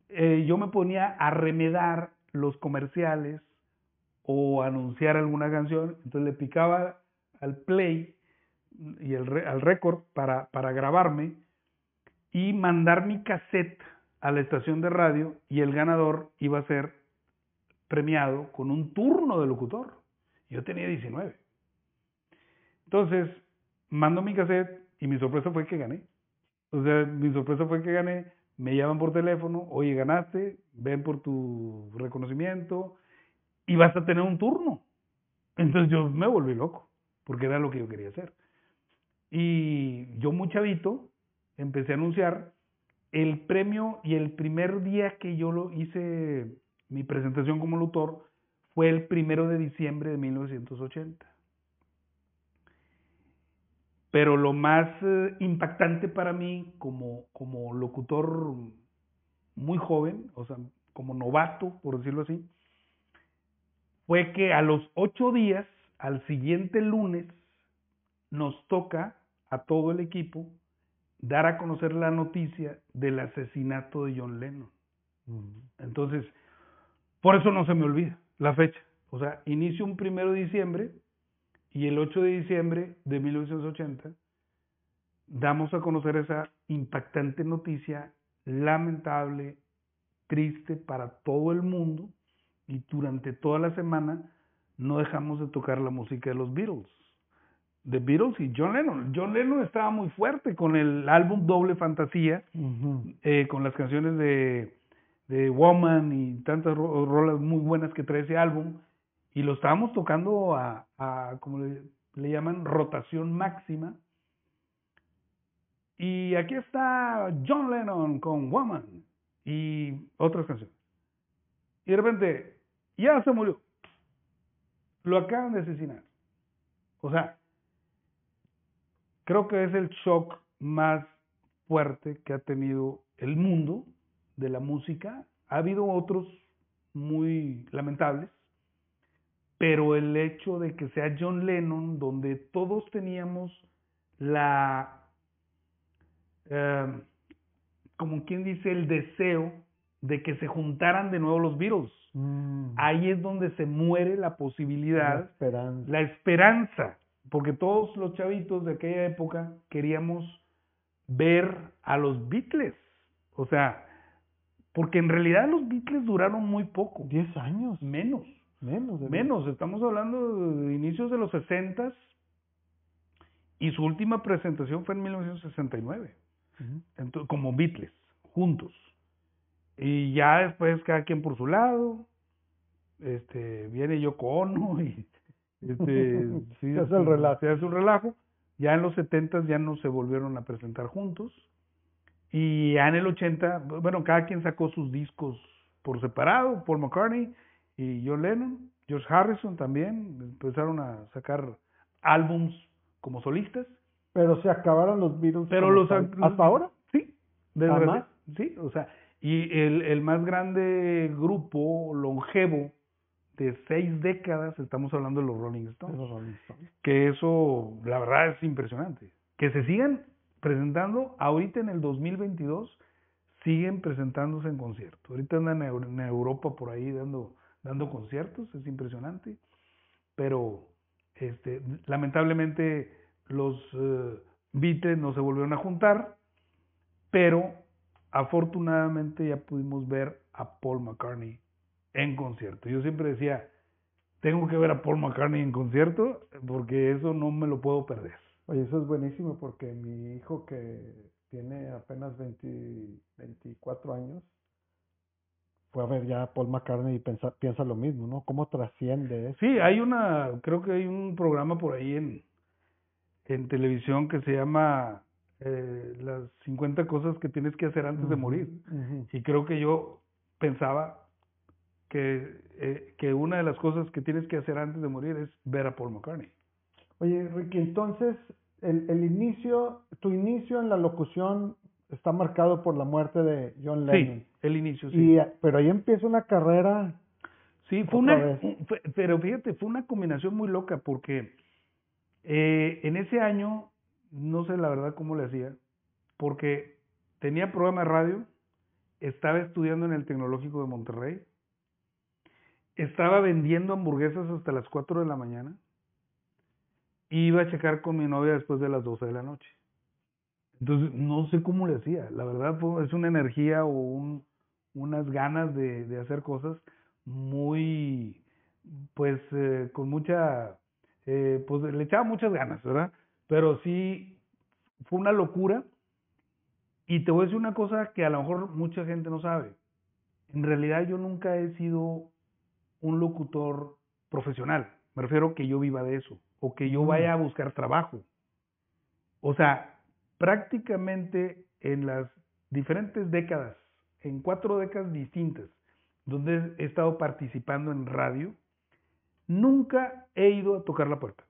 eh, yo me ponía a remedar los comerciales o anunciar alguna canción, entonces le picaba al play y el re- al récord para, para grabarme y mandar mi cassette a la estación de radio y el ganador iba a ser premiado con un turno de locutor. Yo tenía 19. Entonces, mando mi cassette y mi sorpresa fue que gané. O sea, mi sorpresa fue que gané. Me llaman por teléfono, oye, ganaste, ven por tu reconocimiento y vas a tener un turno. Entonces yo me volví loco, porque era lo que yo quería hacer. Y yo muy chavito empecé a anunciar el premio y el primer día que yo lo hice mi presentación como locutor fue el primero de diciembre de 1980. Pero lo más eh, impactante para mí como, como locutor muy joven, o sea, como novato, por decirlo así, fue que a los ocho días, al siguiente lunes, nos toca a todo el equipo dar a conocer la noticia del asesinato de John Lennon. Entonces, por eso no se me olvida la fecha. O sea, inicio un primero de diciembre y el 8 de diciembre de 1980 damos a conocer esa impactante noticia, lamentable, triste para todo el mundo y durante toda la semana no dejamos de tocar la música de los Beatles. The Beatles y John Lennon. John Lennon estaba muy fuerte con el álbum Doble Fantasía, eh, con las canciones de, de Woman y tantas rolas muy buenas que trae ese álbum, y lo estábamos tocando a, a como le, le llaman, rotación máxima. Y aquí está John Lennon con Woman y otras canciones. Y de repente, ya se murió. Lo acaban de asesinar. O sea, creo que es el shock más fuerte que ha tenido el mundo de la música. Ha habido otros muy lamentables, pero el hecho de que sea John Lennon, donde todos teníamos la, eh, como quien dice, el deseo de que se juntaran de nuevo los Beatles. Mm. Ahí es donde se muere la posibilidad, la esperanza. la esperanza, porque todos los chavitos de aquella época queríamos ver a los Beatles. O sea, porque en realidad los Beatles duraron muy poco. Diez años. Menos. Menos. De Menos. Estamos hablando de inicios de los sesentas y su última presentación fue en 1969. Entonces, como Beatles, juntos. Y ya después cada quien por su lado, este, viene Yoko Ono y este, sí, se hace el relajo. Se hace un relajo. Ya en los 70 ya no se volvieron a presentar juntos. Y ya en el 80, bueno, cada quien sacó sus discos por separado, Paul McCartney y John Lennon, George Harrison también, empezaron a sacar álbums como solistas. Pero se acabaron los Beatles. Pero los, ¿Hasta ahora? Sí. Desde Sí, o sea, y el, el más grande grupo longevo de seis décadas, estamos hablando de los Rolling Stones. Los Rolling Stones. Que eso, la verdad, es impresionante. Que se sigan presentando ahorita en el 2022, siguen presentándose en conciertos. Ahorita andan en Europa por ahí dando, conciertos, es impresionante. Pero este, lamentablemente los uh, Beatles no se volvieron a juntar, pero afortunadamente ya pudimos ver a Paul McCartney en concierto. Yo siempre decía, tengo que ver a Paul McCartney en concierto porque eso no me lo puedo perder. Oye, eso es buenísimo porque mi hijo que tiene apenas 20, 24 años fue a ver ya a Paul McCartney y piensa, piensa lo mismo, ¿no? ¿Cómo trasciende eso? Sí, hay una, creo que hay un programa por ahí en, en televisión que se llama eh, las 50 cosas que tienes que hacer antes de morir. Y creo que yo pensaba que, eh, que una de las cosas que tienes que hacer antes de morir es ver a Paul McCartney. Oye, Ricky, entonces el, el inicio, tu inicio en la locución está marcado por la muerte de John Lennon. Sí, el inicio, sí. Y, pero ahí empieza una carrera. Sí, fue una, pero fíjate, fue una combinación muy loca porque eh, en ese año no sé la verdad cómo le hacía, porque tenía programa de radio, estaba estudiando en el Tecnológico de Monterrey, estaba vendiendo hamburguesas hasta las 4 de la mañana, iba a checar con mi novia después de las 12 de la noche. Entonces, no sé cómo le hacía. La verdad, es una energía o un, unas ganas de, de hacer cosas muy, pues, eh, con mucha, eh, pues le echaba muchas ganas, ¿verdad? Pero sí, fue una locura. Y te voy a decir una cosa que a lo mejor mucha gente no sabe. En realidad yo nunca he sido un locutor profesional. Me refiero que yo viva de eso o que yo vaya a buscar trabajo. O sea, prácticamente en las diferentes décadas, en cuatro décadas distintas, donde he estado participando en radio, nunca he ido a tocar la puerta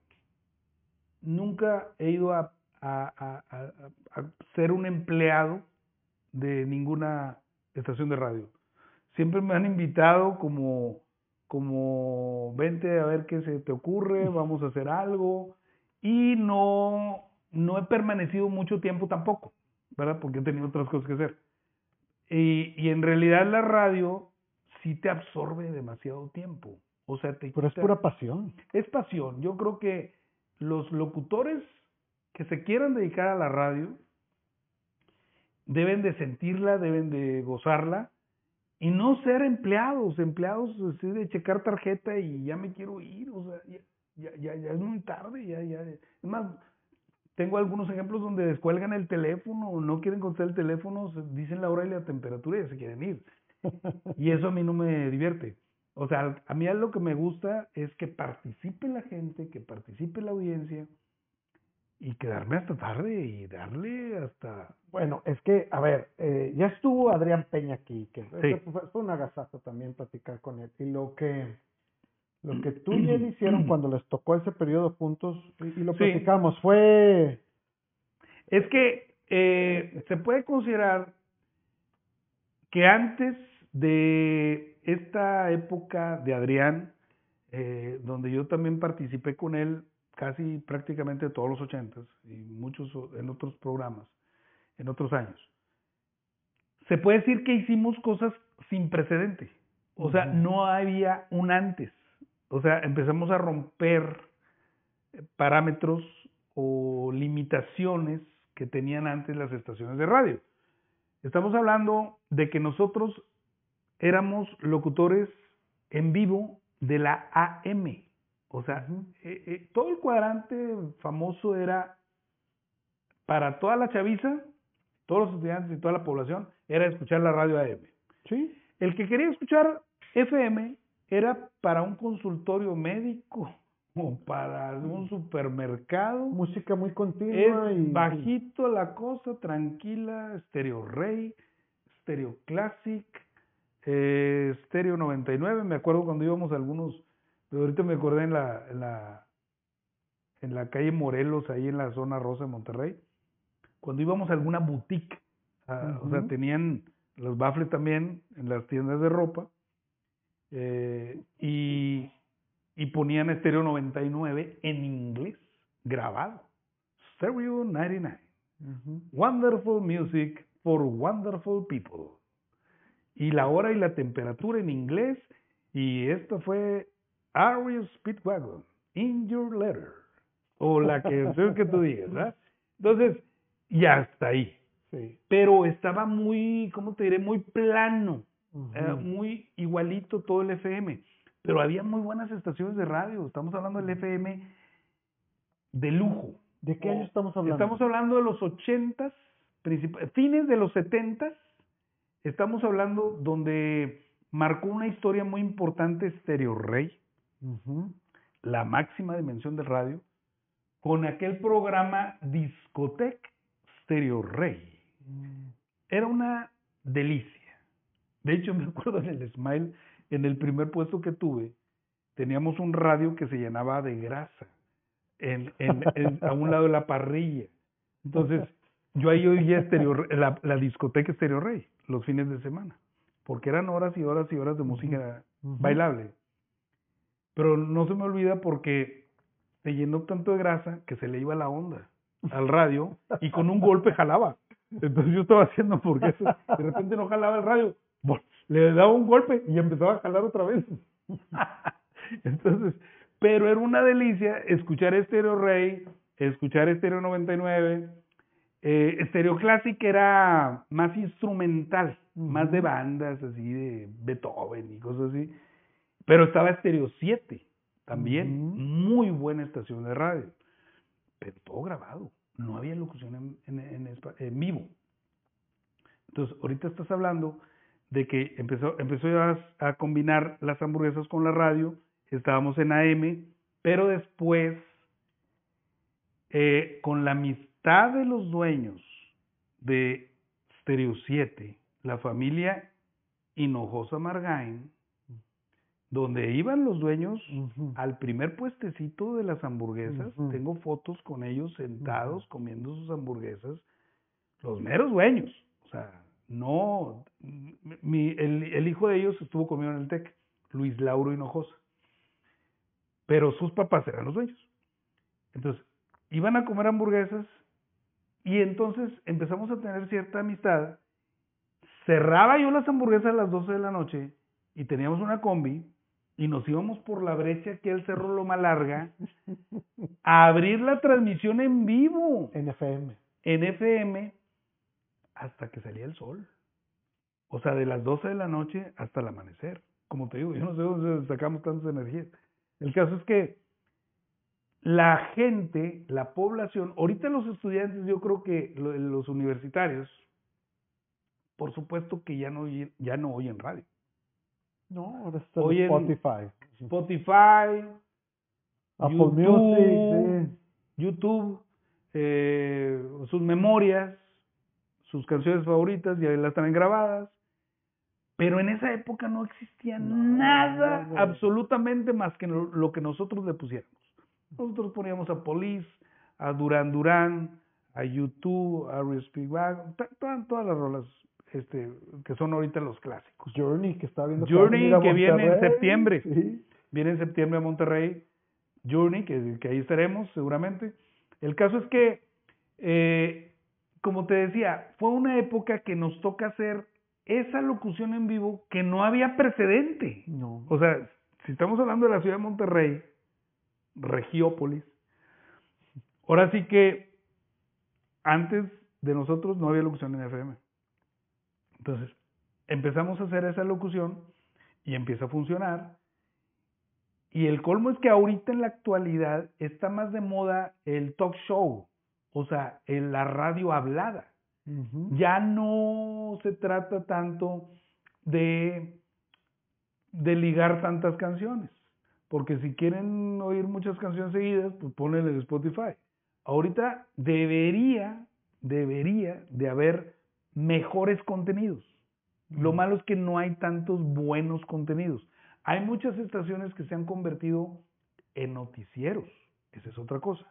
nunca he ido a, a, a, ser un empleado de ninguna estación de radio. Siempre me han invitado como, como, vente a ver qué se te ocurre, vamos a hacer algo. Y no, no he permanecido mucho tiempo tampoco, ¿verdad? Porque he tenido otras cosas que hacer. Y, y en realidad la radio sí te absorbe demasiado tiempo. O sea, te Pero es pura pasión. Es pasión. Yo creo que los locutores que se quieran dedicar a la radio deben de sentirla, deben de gozarla y no ser empleados, empleados así de checar tarjeta y ya me quiero ir, o sea, ya, ya, ya es muy tarde, ya, ya. Es más, tengo algunos ejemplos donde descuelgan el teléfono, no quieren contestar el teléfono, dicen la hora y la temperatura y ya se quieren ir. Y eso a mí no me divierte. O sea, a mí lo que me gusta es que participe la gente, que participe la audiencia y quedarme hasta tarde y darle hasta... Bueno, es que, a ver, eh, ya estuvo Adrián Peña aquí, que fue, fue un agasazo también platicar con él. Y lo que lo que tú y él hicieron cuando les tocó ese periodo juntos, y, lo platicamos, fue... Es que eh, se puede considerar que antes de esta época de Adrián, eh, donde yo también participé con él casi prácticamente todos los ochentas y muchos en otros programas, en otros años, se puede decir que hicimos cosas sin precedente. O sea, no había un antes. O sea, empezamos a romper parámetros o limitaciones que tenían antes las estaciones de radio. Estamos hablando de que nosotros éramos locutores en vivo de la AM. O sea, eh, eh, todo el cuadrante famoso era para toda la chaviza, todos los estudiantes y toda la población, era escuchar la radio AM. ¿Sí? El que quería escuchar FM era para un consultorio médico o para un supermercado. Música muy continua y bajito la cosa, tranquila, Stereo Rey, Stereo Classic, eh, Stereo 99. Me acuerdo cuando íbamos a algunos, pero ahorita me acordé en la, en la, en la calle Morelos, ahí en la zona rosa de Monterrey, cuando íbamos a alguna boutique, ah, o sea, tenían los baffles también en las tiendas de ropa eh, y, y ponían Stereo 99 en inglés, grabado. Stereo 99. Wonderful music for wonderful people. Y la hora y la temperatura en inglés. Y esto fue Ariel Speedwagon, In Your Letter. O la que, que tú digas, ¿verdad? Entonces, ya hasta ahí. Sí. Pero estaba muy, ¿cómo te diré? Muy plano muy igualito todo el FM. Pero había muy buenas estaciones de radio. Estamos hablando del FM de lujo. ¿De qué año estamos hablando? Estamos hablando de los ochentas, fines de los setentas. Estamos hablando donde marcó una historia muy importante Stereo Rey, la máxima dimensión del radio, con aquel programa Discotec Stereo Rey. Mm. Era una delicia. De hecho, me acuerdo en el Smile, en el primer puesto que tuve, teníamos un radio que se llenaba de grasa en, a un lado de la parrilla. Entonces, yo ahí oía la, la, discoteca Stereo Rey los fines de semana, porque eran horas y horas y horas de música bailable. Pero no se me olvida porque se llenó tanto de grasa que se le iba la onda al radio y con un golpe jalaba. Entonces yo estaba haciendo porque de repente no jalaba el radio le daba un golpe y empezaba a jalar otra vez. Entonces, pero era una delicia escuchar Estéreo Rey, escuchar Estéreo 99. Eh, Estéreo Classic era más instrumental, más de bandas, así de Beethoven y cosas así. Pero estaba Estéreo 7 también, muy buena estación de radio. Pero todo grabado, no había locución en, en, en vivo. Entonces, ahorita estás hablando de que empezó, empezó a, combinar las hamburguesas con la radio, estábamos en AM, pero después, eh, con la amistad de los dueños de Stereo 7, la familia Hinojosa Margain, donde iban los dueños al primer puestecito de las hamburguesas, tengo fotos con ellos sentados comiendo sus hamburguesas, los meros dueños, o sea, no, mi, el, el, hijo de ellos estuvo conmigo en el TEC, Luis Lauro Hinojosa. Pero sus papás eran los dueños. Entonces, iban a comer hamburguesas y entonces empezamos a tener cierta amistad. Cerraba yo las hamburguesas a las 12 de la noche y teníamos una combi y nos íbamos por la brecha que el Cerro Loma Larga a abrir la transmisión en vivo. En FM. En FM hasta que salía el sol. O sea, de las 12 de la noche hasta el amanecer. Como te digo, yo no sé dónde sacamos tantas energías. El caso es que la gente, la población, ahorita los estudiantes, yo creo que los universitarios, por supuesto que ya no, ya no oyen radio. No, ahora está Spotify. Spotify, Apple YouTube, Music, YouTube, eh, sus memorias, sus canciones favoritas, ya las traen grabadas. Pero en esa época no existía nada, absolutamente más que lo, que nosotros le pusiéramos. Nosotros poníamos a Police, a Duran Duran, a YouTube, a Speedwagon, todas, todas las rolas este, que son ahorita los clásicos. Journey, que está viendo Journey, que, viene en septiembre. Viene en septiembre a Monterrey. Journey, que, que ahí estaremos seguramente. El caso es que, eh, como te decía, fue una época que nos toca hacer esa locución en vivo que no había precedente. No. O sea, si estamos hablando de la ciudad de Monterrey, Regiópolis, ahora sí que antes de nosotros no había locución en FM. Entonces, empezamos a hacer esa locución y empieza a funcionar. Y el colmo es que ahorita en la actualidad está más de moda el talk show, o sea, en la radio hablada. Ya no se trata tanto de, de ligar tantas canciones, porque si quieren oír muchas canciones seguidas, pues ponenle en Spotify. Ahorita debería, debería de haber mejores contenidos. Lo malo es que no hay tantos buenos contenidos. Hay muchas estaciones que se han convertido en noticieros. Esa es otra cosa.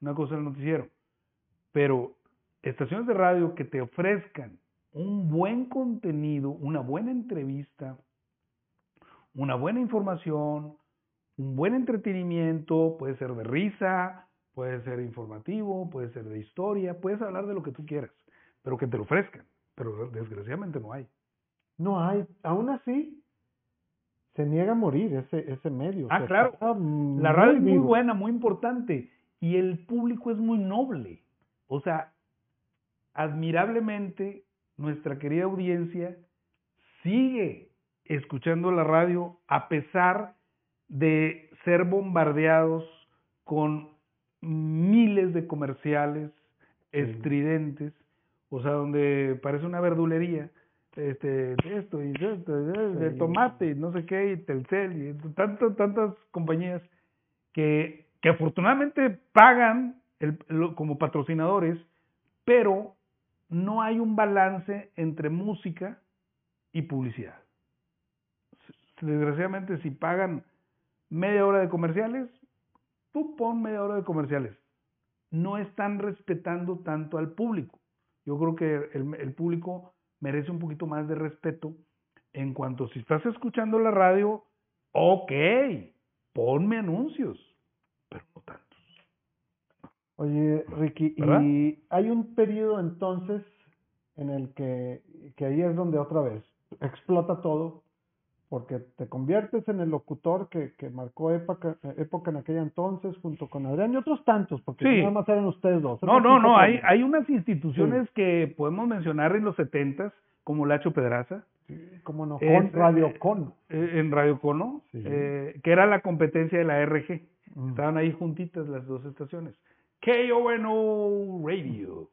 Una cosa el noticiero. Pero estaciones de radio que te ofrezcan un buen contenido, una buena entrevista, una buena información, un buen entretenimiento, puede ser de risa, puede ser informativo, puede ser de historia, puedes hablar de lo que tú quieras, pero que te lo ofrezcan. Pero desgraciadamente no hay. No hay. Aún así, se niega a morir ese, ese medio. Ah, claro. La radio es muy buena, muy importante. Y el público es muy noble. O sea, admirablemente, nuestra querida audiencia sigue escuchando la radio a pesar de ser bombardeados con miles de comerciales estridentes, o sea, donde parece una verdulería este, esto y esto, de tomate, no sé qué, y Telcel, y tantas, tantas compañías que, que afortunadamente pagan el, como patrocinadores, pero no hay un balance entre música y publicidad. Desgraciadamente, si pagan media hora de comerciales, tú pon media hora de comerciales. No están respetando tanto al público. Yo creo que el, el público merece un poquito más de respeto en cuanto si estás escuchando la radio, ok, ponme anuncios, pero no tantos. Oye, Ricky, y hay un periodo entonces en el que, que ahí es donde otra vez explota todo porque te conviertes en el locutor que, que marcó época, época en aquella entonces junto con Adrián y otros tantos, porque nada más eran ustedes dos. No, no, no, hay, hay unas instituciones que podemos mencionar en los setentas, como Lacho Pedraza. como no, con Radio Cono. Eh, en Radio Cono, eh, que era la competencia de la RG. Mm. Estaban ahí juntitas las dos estaciones. KONO Radio.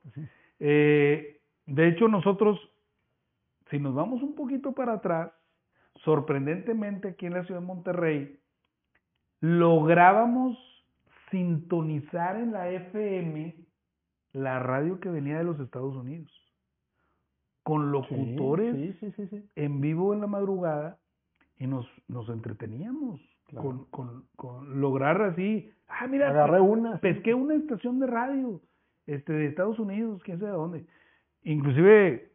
Eh, de hecho, nosotros, si nos vamos un poquito para atrás, sorprendentemente aquí en la ciudad de Monterrey, lográbamos sintonizar en la FM la radio que venía de los Estados Unidos, con locutores en vivo en la madrugada y nos, nos entreteníamos con, con, con, lograr así, ah, mira, agarré una, pesqué una estación de radio este, de Estados Unidos, quién sabe de dónde. Inclusive,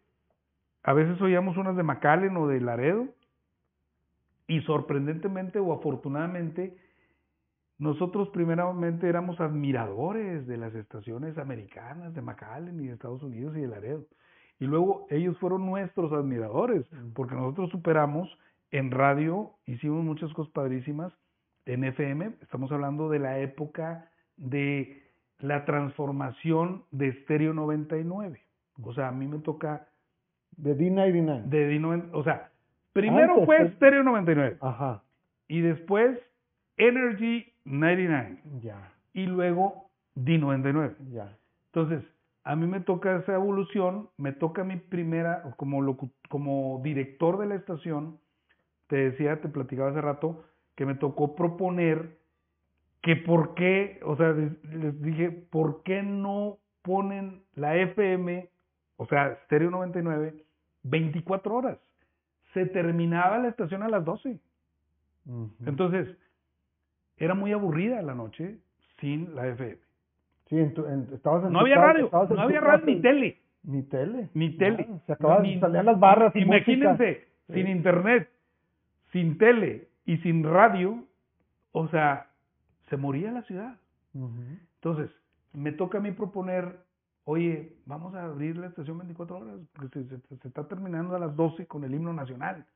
a veces oíamos unas de McAllen o de Laredo, y sorprendentemente o afortunadamente, nosotros primeramente éramos admiradores de las estaciones americanas, de McAllen y de Estados Unidos y de Laredo. Y luego ellos fueron nuestros admiradores, porque nosotros superamos en radio, hicimos muchas cosas padrísimas, en FM, estamos hablando de la época de la transformación de Stereo 99. O sea, a mí me toca... De D99. De D99, o sea, Primero fue Stereo 99. Ajá. Y después Energy 99. Ya. y luego Di99. Ya. Entonces, a mí me toca esa evolución, me toca mi primera, como, locu- como director de la estación, te decía, te platicaba hace rato, que me tocó proponer que por qué, o sea, les, les dije, ¿por qué no ponen la FM, o sea, Stereo 99, 24 horas? Se terminaba la estación a las 12. Ujú. Entonces, era muy aburrida la noche sin la FM. Sí, en tu- en- estabas en No tu había radio, estabas no había radio ni tele. Ni tele. Ni tele. Se acababan, Ni- salían las barras. Imagínense, sin internet, sin tele y sin radio, o sea, se moría la ciudad. Entonces, me toca a mí proponer, oye, vamos a abrir la estación 24 horas, porque se, está terminando a las 12 con el himno nacional.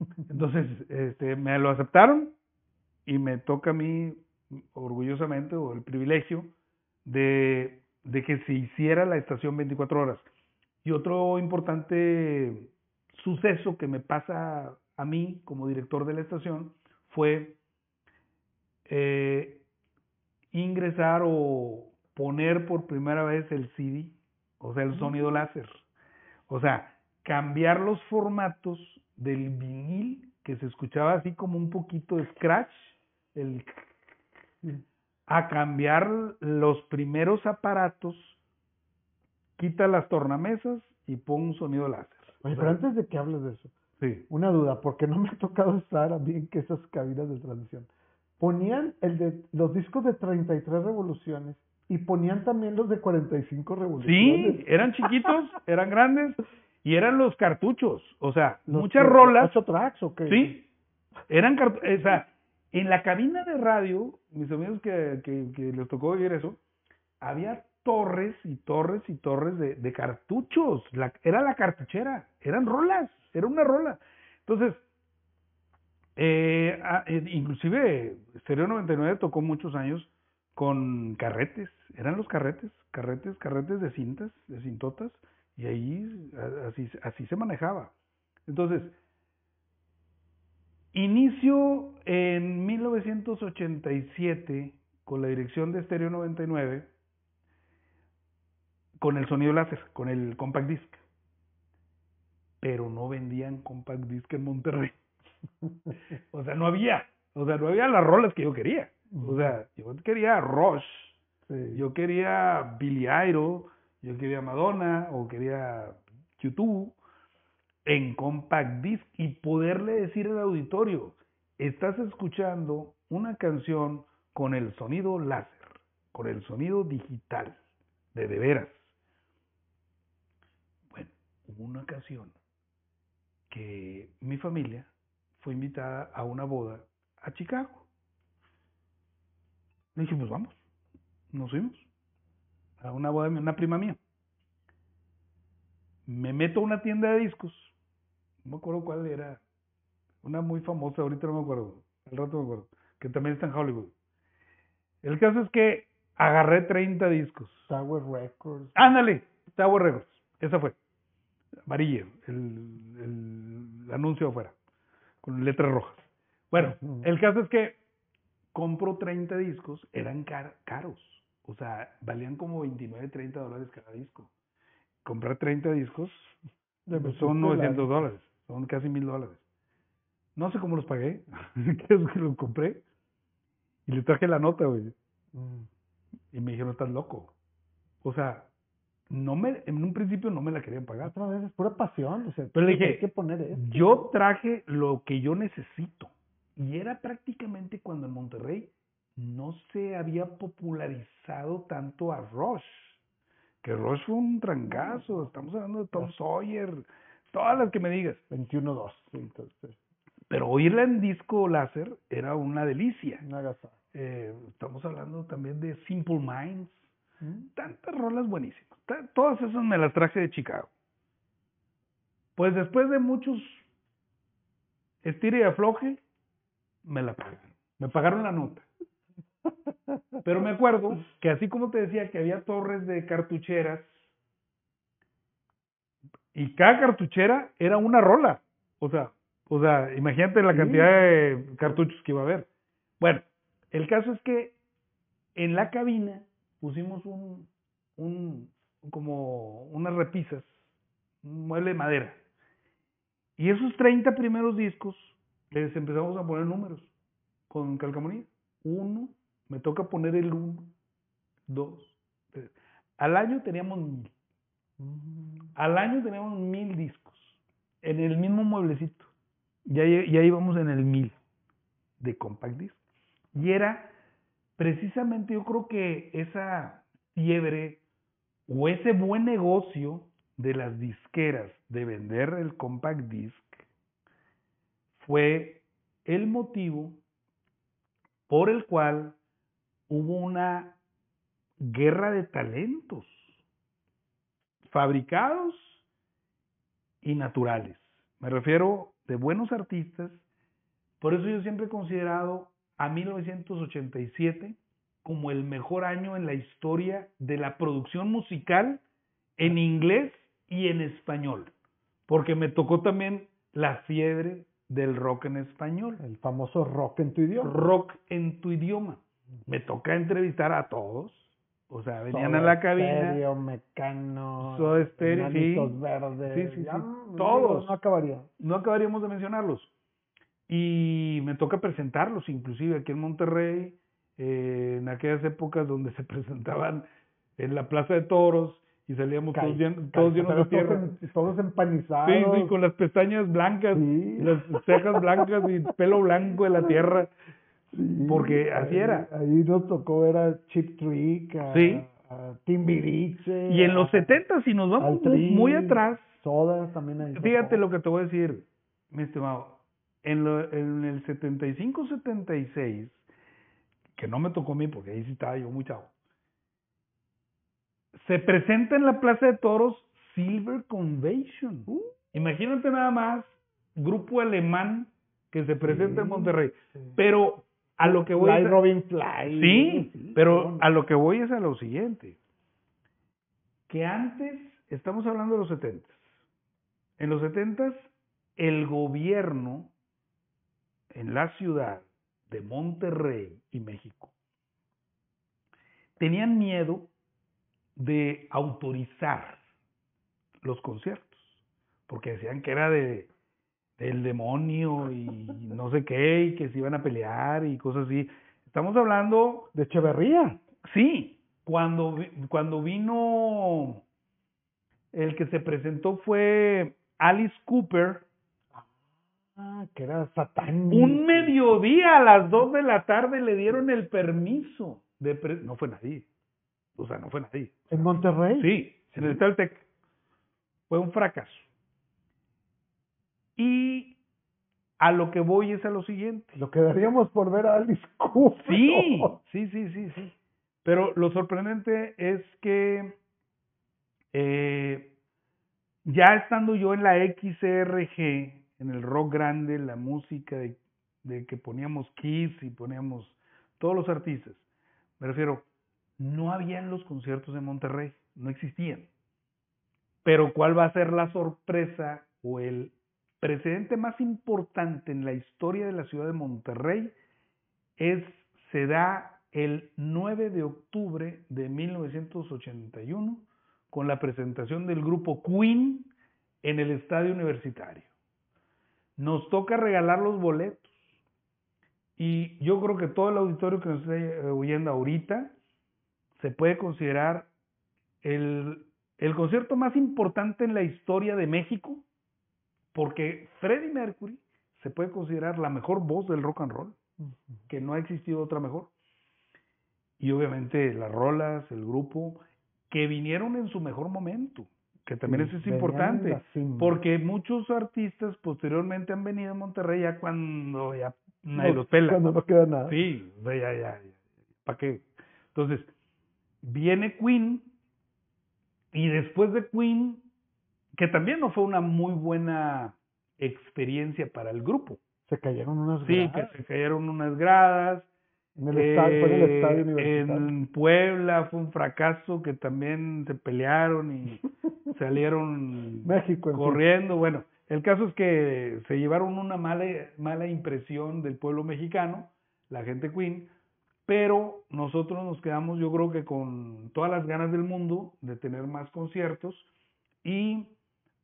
Entonces, este, me lo aceptaron y me toca a mí, orgullosamente, o el privilegio, de, de que se hiciera la estación 24 horas. Y otro importante suceso que me pasa a mí como director de la estación fue eh, ingresar o poner por primera vez el CD, o sea, el sonido láser. O sea, cambiar los formatos del vinil que se escuchaba así como un poquito de scratch, el a cambiar los primeros aparatos, quita las tornamesas y pon un sonido láser. Oye, pero antes de que hables de eso, sí. una duda, porque no me ha tocado estar a mí en que esas cabinas de transmisión. Ponían el de los discos de 33 revoluciones y ponían también los de 45 revoluciones. Sí, eran chiquitos, eran grandes y eran los cartuchos. O sea, Los muchas rolas. ¿Ocho tracks o qué? Sí, eran cartuchos. O sea, en la cabina de radio, mis amigos que, que, que les tocó vivir eso, había torres y torres y torres de, de cartuchos. La, era la cartuchera, eran rolas, era una rola. Entonces, eh, ah, eh, inclusive Stereo 99 tocó muchos años con carretes, eran los carretes, carretes, carretes de cintas, de cintotas, y ahí así, así se manejaba. Entonces, inicio en 1987 con la dirección de Stereo 99 con el sonido láser, con el compact disc. Pero no vendían compact disc en Monterrey. o sea, no había. O sea, no había las rolas que yo quería. O sea, yo quería Rush, Yo quería Billy Idol, yo quería Madonna o quería YouTube en compact disc y poderle decir al auditorio, estás escuchando una canción con el sonido láser, con el sonido digital, de de veras. Bueno, hubo una ocasión que mi familia fue invitada a una boda a Chicago. Le dije, pues vamos, nos fuimos a una boda de una prima mía. Me meto a una tienda de discos, no me acuerdo cuál era, una muy famosa, ahorita no me acuerdo, al rato me acuerdo, que también está en Hollywood. El caso es que agarré 30 discos. Tower Records. Ándale, Tower Records, esa fue. Amarilla, el, el anuncio afuera, con letras rojas. Bueno, el caso es que compro 30 discos, eran car- caros, o sea, valían como 29, 30 dólares cada disco. Comprar 30 discos pues, son la- 900 dólares, son casi mil dólares. No sé cómo los pagué, que es que los compré y le traje la nota, güey. Mm. Y me dijeron, estás loco. O sea, no me, en un principio no me la querían pagar. Otra vez, es pura pasión. o sea, Pero le hay dije, que poner esto. Yo traje lo que yo necesito. Y era prácticamente cuando en Monterrey no se había popularizado tanto a Rush. Que Rush fue un trancazo. Estamos hablando de Tom Sawyer, todas las que me digas. 21-2. sí, entonces, Pero oírla en disco láser era una delicia. una. Eh, estamos hablando también de Simple Minds. Mm. tantas rolas buenísimas. Todas esas me las traje de Chicago. Pues después de muchos estire y afloje, me la pagaron. Me pagaron la nota. Pero me acuerdo que así como te decía que había torres de cartucheras y cada cartuchera era una rola. O sea, o sea, imagínate la cantidad de cartuchos que iba a haber. Bueno, el caso es que en la cabina pusimos un, un, como unas repisas, un mueble de madera. Y esos 30 primeros discos les empezamos a poner números con calcamonía. Uno, me toca poner el uno, dos, tres. Al año teníamos mil. Al año teníamos mil discos en el mismo mueblecito. Ya, ya íbamos en el mil de compact disc. Y era precisamente yo creo que esa fiebre o ese buen negocio de las disqueras de vender el compact disc fue el motivo por el cual hubo una guerra de talentos fabricados y naturales. Me refiero de buenos artistas. Por eso yo siempre he considerado a 1987 como el mejor año en la historia de la producción musical en inglés y en español, porque me tocó también la fiebre del rock en español. El famoso rock en tu idioma. Rock en tu idioma. Me toca entrevistar a todos. O sea, venían a la cabina. Stereo, Mecano, Soda Stereo, sí. Verdes. Sí, sí, ya, sí. no, Todos. No acabaría. No acabaríamos de mencionarlos. Y me toca presentarlos, inclusive aquí en Monterrey, eh, en aquellas épocas donde se presentaban en la Plaza de Toros y salíamos todos, llen- todos llenos de tierra. Todos, empanizados. Sí, sí, con las pestañas blancas, Sí. las cejas blancas y pelo blanco de la tierra. Sí, porque así ahí- era. Ahí nos tocó ver a Chip Trick, a, Sí. a Timbiriche. Y en los a- 70, si nos vamos muy, atrás, Soda también ahí. fíjate lo que te voy a decir, mi estimado. En, lo- en el 75-76, que no me tocó a mí porque ahí sí estaba yo muy chavo, se presenta en la Plaza de Toros Silver Convention. Uh. Imagínate nada más, grupo alemán que se presenta en Sí, Monterrey. sí. Pero a lo que voy Fly es- Robin Fly. Sí, pero bueno. a lo que voy es a lo siguiente. Que antes, estamos hablando de los 70. En los 70 el gobierno en la ciudad de Monterrey y México tenían miedo de autorizar los conciertos, porque decían que era de del demonio y no sé qué, y que se iban a pelear y cosas así. Estamos hablando De Echeverría. Sí, cuando, cuando vino el que se presentó fue Alice Cooper, Ah, que era Satán. un mediodía a las 2 de la tarde le dieron el permiso de pre- no fue nadie. O sea, no fue nadie. En Monterrey. Sí, en el Estadio Tec. Fue un fracaso. Y a lo que voy es a lo siguiente. Lo que daríamos por ver a Alice Cooper. Sí, sí, sí, sí, sí. Pero lo sorprendente es que eh, ya estando yo en la XRG, en el rock grande, la música de, de que poníamos Kiss y poníamos todos los artistas, me refiero, no habían los conciertos en Monterrey, no existían. Pero ¿cuál va a ser la sorpresa o el precedente más importante en la historia de la ciudad de Monterrey? es, se da el 9 de octubre de 1981 con la presentación del grupo Queen en el estadio universitario. Nos toca regalar los boletos y yo creo que todo el auditorio que nos está eh, oyendo ahorita se puede considerar el, el concierto más importante en la historia de México porque Freddie Mercury se puede considerar la mejor voz del rock and roll que no ha existido otra mejor. Y obviamente las rolas, el grupo, que vinieron en su mejor momento, que también Sí, eso es importante, porque muchos artistas posteriormente han venido a Monterrey ya cuando ya nadie No, los pela. Cuando no queda nada. Sí, ya, ya. ¿Para qué? Entonces, viene Queen y después de Queen, que también no fue una muy buena experiencia para el grupo. Se cayeron unas Sí, gradas. que se cayeron unas gradas. En el estadio, fue en el eh, estadio universitario. en Puebla fue un fracaso que también se pelearon y salieron México, corriendo. Bueno, el caso es que se llevaron una mala, mala impresión del pueblo mexicano, la gente Queen, pero nosotros nos quedamos, yo creo que con todas las ganas del mundo de tener más conciertos y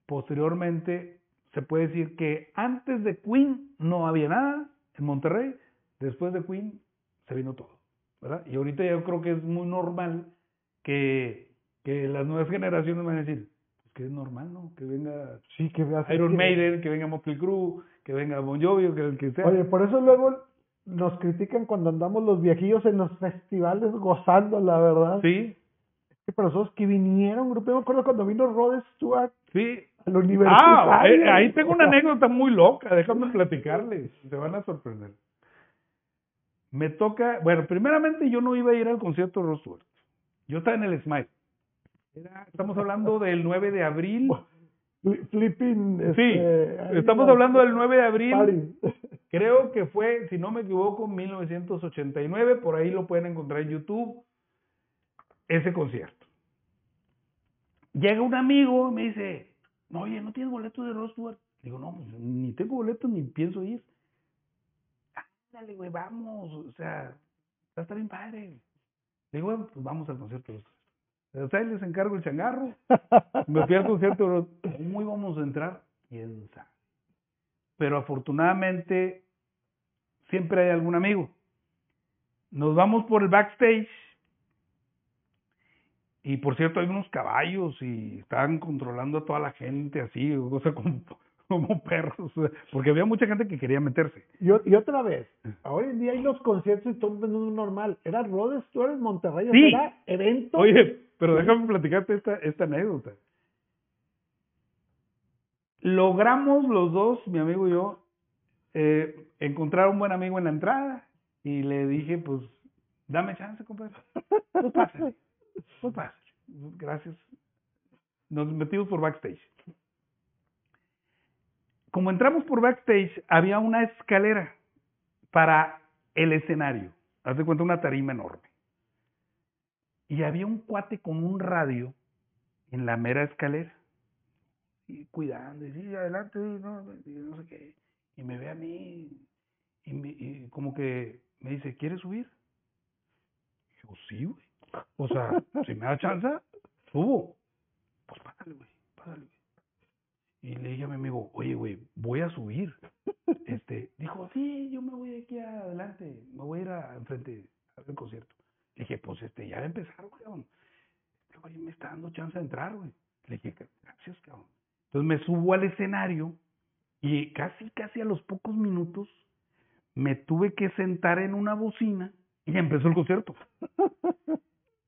posteriormente se puede decir que antes de Queen no había nada en Monterrey, después de Queen se vino todo, ¿verdad? Y ahorita yo creo que es muy normal que, que las nuevas generaciones van a decir, pues que es normal, ¿no? Que venga Sí, que. Iron que- Maiden, que venga Motley Crue, que venga Bon Jovi, o que el que sea. Oye, por eso luego nos critican cuando andamos los viejillos en los festivales gozando, la verdad. sí, Que personas que vinieron, grupo, yo me acuerdo cuando vino Rod Stewart sí. Ah, eh, ahí tengo una anécdota muy loca, déjame platicarles, se van a sorprender. Me toca, bueno, primeramente yo no iba a ir al concierto de Ross Stewart. Yo estaba en el Smile. Era- estamos hablando del 9 de abril. fli- Flipping. Sí, este, ahí estamos la- hablando del 9 de abril. party. Creo que fue, si no me equivoco, 1989, por ahí lo pueden encontrar en YouTube, ese concierto. Llega un amigo y me dice, "No, oye, ¿no tienes boletos de Stewart?" Digo, no, pues, ni tengo boletos ni pienso ir. Ándale, güey, vamos, o sea, va a estar bien padre. Digo, bueno, pues vamos al concierto de. O sea, les encargo el changarro. Me fui al concierto de Ross ¿Cómo íbamos a entrar? ¿Quién sabe? Pero afortunadamente siempre hay algún amigo. Nos vamos por el backstage. Y por cierto, hay unos caballos y estaban controlando a toda la gente así, o sea, como, como perros, porque había mucha gente que quería meterse. Y, otra vez, hoy en día hay los conciertos y todo es normal. Era Rod Stewart en Monterrey, Sí. era evento. Oye, pero déjame platicarte esta, esta anécdota. Logramos los dos, mi amigo y yo, eh, encontrar un buen amigo en la entrada y le dije, pues, dame chance, compadre. Pues pásale, pues pásale. Gracias. Nos metimos por backstage. Como entramos por backstage, había una escalera para el escenario. Haz de cuenta una tarima enorme. Y había un cuate con un radio en la mera escalera. Y cuidando, y sí, adelante, y no, y sé qué. Y me ve a mí, y, me- y como que me dice, ¿quieres subir? Yo, sí, güey. O sea, si me da chance, subo. Pues pásale, güey, pásale, güey. Y le dije a mi amigo, oye, güey, voy a subir. Este, dijo, sí, yo me voy aquí adelante, me voy a ir a enfrente a ver el concierto. Le dije, pues este, ya va a empezar, cabrón. Este güey me está dando chance de entrar, güey. Le dije, gracias, cabrón. Entonces me subo al escenario y casi, casi a los pocos minutos me tuve que sentar en una bocina y empezó el concierto.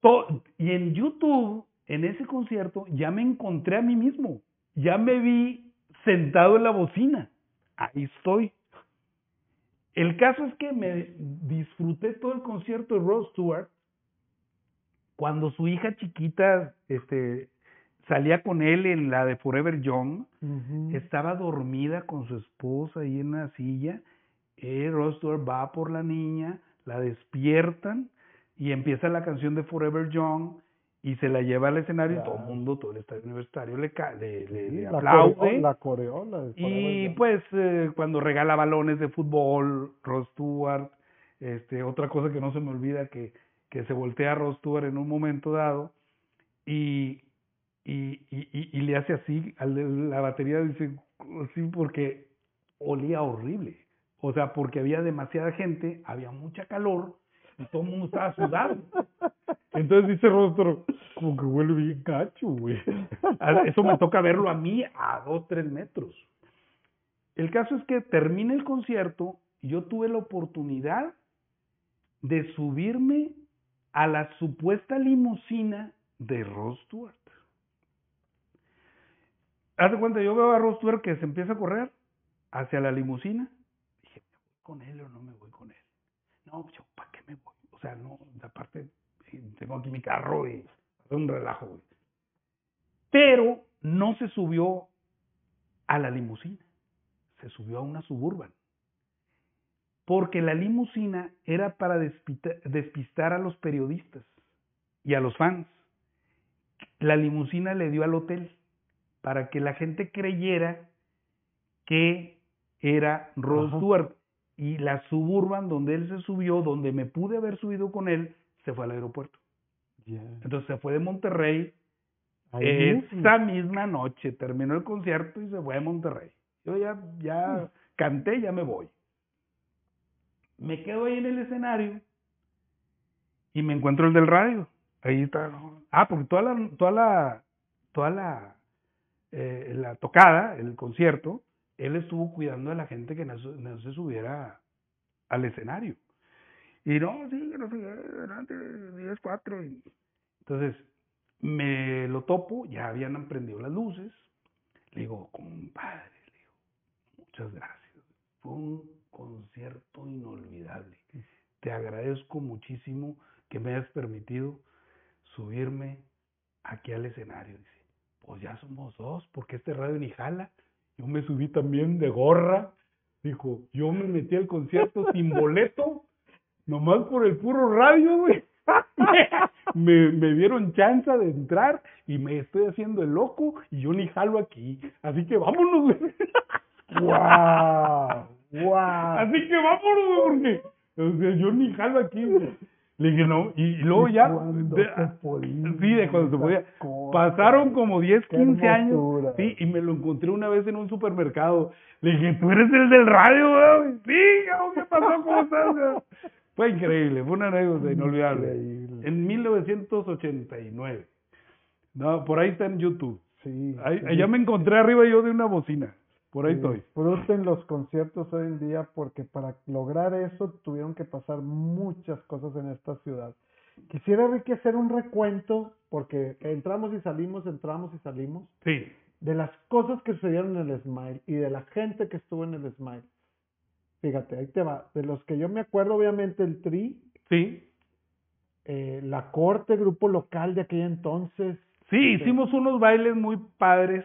To- y en YouTube, en ese concierto, ya me encontré a mí mismo. Ya me vi sentado en la bocina. Ahí estoy. El caso es que me disfruté todo el concierto de Rod Stewart cuando su hija chiquita este, salía con él en la de Forever Young. Estaba dormida con su esposa ahí en la silla. Eh, Rod Stewart va por la niña, la despiertan y empieza la canción de Forever Young y se la lleva al escenario y todo el mundo, todo el estadio universitario le, le, le- le la aplaude. La coreola. Y Young. pues eh, cuando regala balones de fútbol, Ross Stewart, este, otra cosa que no se me olvida que, que se voltea a Ross Stewart en un momento dado y, y, y, le hace así, al de la batería dice así porque olía horrible. O sea, porque había demasiada gente, había mucha calor y todo el mundo estaba sudado. Entonces dice Stewart, como que huele bien gacho, güey. Ah, Eso me toca verlo a mí a dos, tres metros. El caso es que termina el concierto y yo tuve la oportunidad de subirme a la supuesta limusina de Ross Stewart. Haz de cuenta, yo veo a Ross que se empieza a correr hacia la limusina. Dije, ¿me voy con él o no me voy con él? No, yo, ¿para qué me voy? O sea, no, aparte, eh, tengo aquí mi carro y es un relajo, güey. Pero no se subió a la limusina, se subió a una suburban. Porque la limusina era para despistar a los periodistas y a los fans. La limusina le dio al hotel para que la gente creyera que era Rod. Stewart. Y la suburban donde él se subió, donde me pude haber subido con él, se fue al aeropuerto. Entonces se fue de Monterrey esa misma noche, terminó el concierto y se fue a Monterrey. Yo ya, ya canté, ya me voy. Me quedo ahí en el escenario y me encuentro el del radio. Ahí está. Ah, porque toda la, toda la, toda la, eh, la tocada, el concierto, él estuvo cuidando a la gente que no, se subiera al escenario. Y no, sí, no sé, adelante, 10, 4. Y... Entonces, me lo topo, ya habían prendido las luces. Le digo, compadre, le digo, muchas gracias. Fue un concierto inolvidable. Te agradezco muchísimo que me hayas permitido subirme aquí al escenario. Dice, pues ya somos dos, porque este radio ni jala. Yo me subí también de gorra. Dijo, yo me metí al concierto sin boleto, nomás por el puro radio, güey. me, me dieron chance de entrar y me estoy haciendo el loco y yo ni jalo aquí. Así que vámonos, güey. ¡Wow! ¡Wow! Así que vámonos, güey, porque yo ni jalo aquí, güey. Le dije, no, y, luego ya, sí, de cuando se podía, pasaron como 10, 15 años, sí, y me lo encontré una vez en un supermercado. Le dije, tú eres el del radio, güey. Sí, ¿qué pasó? ¿Cómo estás? Fue increíble, fue una anécdota inolvidable. En 1989. No, por ahí está en YouTube. Sí. Ahí, Ya me encontré arriba yo de una bocina. Por ahí estoy. Disfruten los conciertos hoy en día porque para lograr eso tuvieron que pasar muchas cosas en esta ciudad. Quisiera, Ricky, hacer un recuento porque entramos y salimos, entramos y salimos. Sí. De las cosas que sucedieron en el Smile y de la gente que estuvo en el Smile. Fíjate, ahí te va. De los que yo me acuerdo, obviamente, el Tri. Sí. Eh, la corte, grupo local de aquel entonces. Sí, hicimos unos bailes muy padres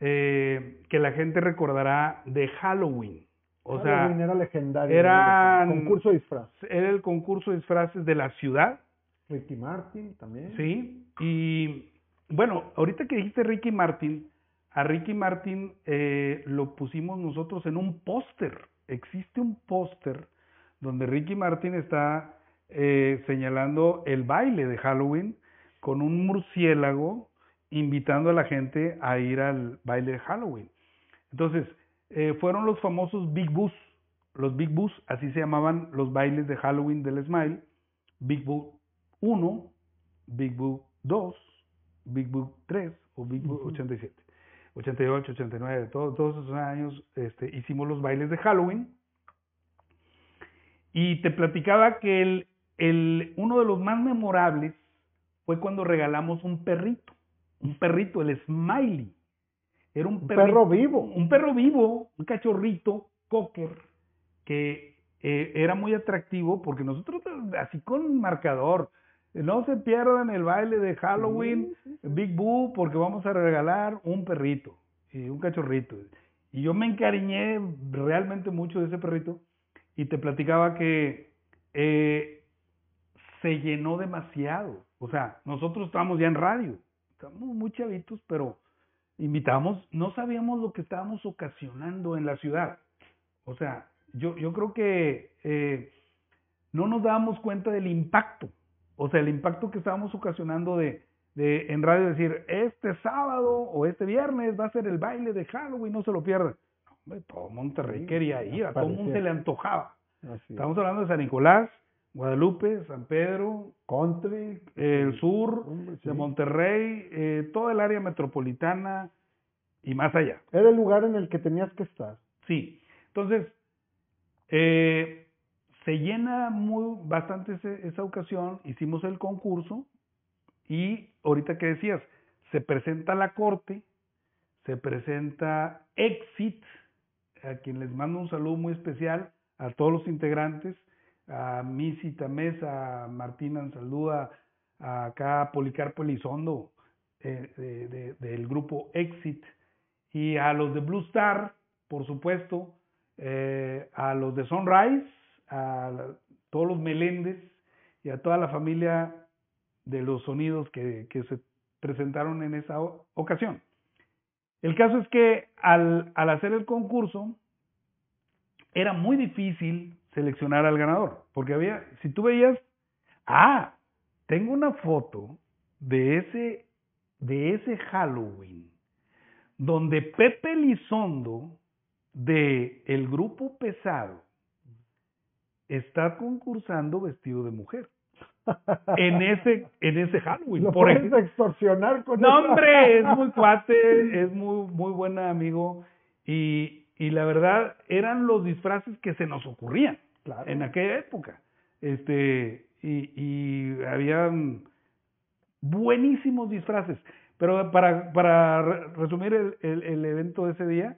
eh, que la gente recordará de Halloween. O Halloween era legendario. Era el concurso de disfraces. Era el concurso de disfraces de la ciudad. Ricky Martin también. Sí, y bueno, ahorita que dijiste Ricky Martin, a Ricky Martin eh, lo pusimos nosotros en un póster. Existe un póster donde Ricky Martin está eh, señalando el baile de Halloween con un murciélago invitando a la gente a ir al baile de Halloween. Entonces, eh, fueron los famosos Big Bus, los Big Bus, así se llamaban los bailes de Halloween del Smile, Big Boo 1, Big Boo 2, Big Boo 3 o Big Boo 87. 88, 89, todos, todos esos años este, hicimos los bailes de Halloween. Y te platicaba que el, el, uno de los más memorables fue cuando regalamos un perrito un perrito, el Smiley. Era un, perro vivo. Un perro vivo, un cachorrito, cocker, que eh, era muy atractivo porque nosotros, así con marcador, no se pierdan el baile de Halloween, Big Boo, porque vamos a regalar un perrito, y un cachorrito. Y yo me encariñé realmente mucho de ese perrito y te platicaba que eh, se llenó demasiado. O sea, nosotros estábamos ya en radio estamos muy chavitos, pero invitamos, no sabíamos lo que estábamos ocasionando en la ciudad. O sea, yo, yo creo que eh, no nos dábamos cuenta del impacto, o sea, el impacto que estábamos ocasionando de, de en radio decir, este sábado o este viernes va a ser el baile de Halloween, no se lo pierdan. Hombre, todo Monterrey quería ir, a todo el mundo se le antojaba. Estamos hablando de San Nicolás, Guadalupe, San Pedro, Country, el sur de Monterrey, eh, toda el área metropolitana y más allá. Era el lugar en el que tenías que estar. Sí, entonces eh, se llena muy bastante esa ocasión, hicimos el concurso y ahorita que decías, se presenta la corte, se presenta Exit, a quien les mando un saludo muy especial a todos los integrantes, a Missy Tamés, a Martina Ansaldúa, a Policarpo Elizondo eh, del grupo Exit y a los de Blue Star, por supuesto, eh, a los de Sunrise, a todos los Meléndez y a toda la familia de los sonidos que, que se presentaron en esa ocasión. El caso es que al, al hacer el concurso, era muy difícil seleccionar al ganador, porque había, si tú veías, ah, tengo una foto de ese, de ese Halloween, donde Pepe Lizondo de el grupo pesado está concursando vestido de mujer en ese en ese Halloween. Lo por puedes extorsionar con No, hombre, es muy cuate, es muy, muy buen amigo y, y la verdad eran los disfraces que se nos ocurrían Claro. en aquella época. Este, y, y habían buenísimos disfraces. Pero para, para re- resumir el, el, el evento de ese día,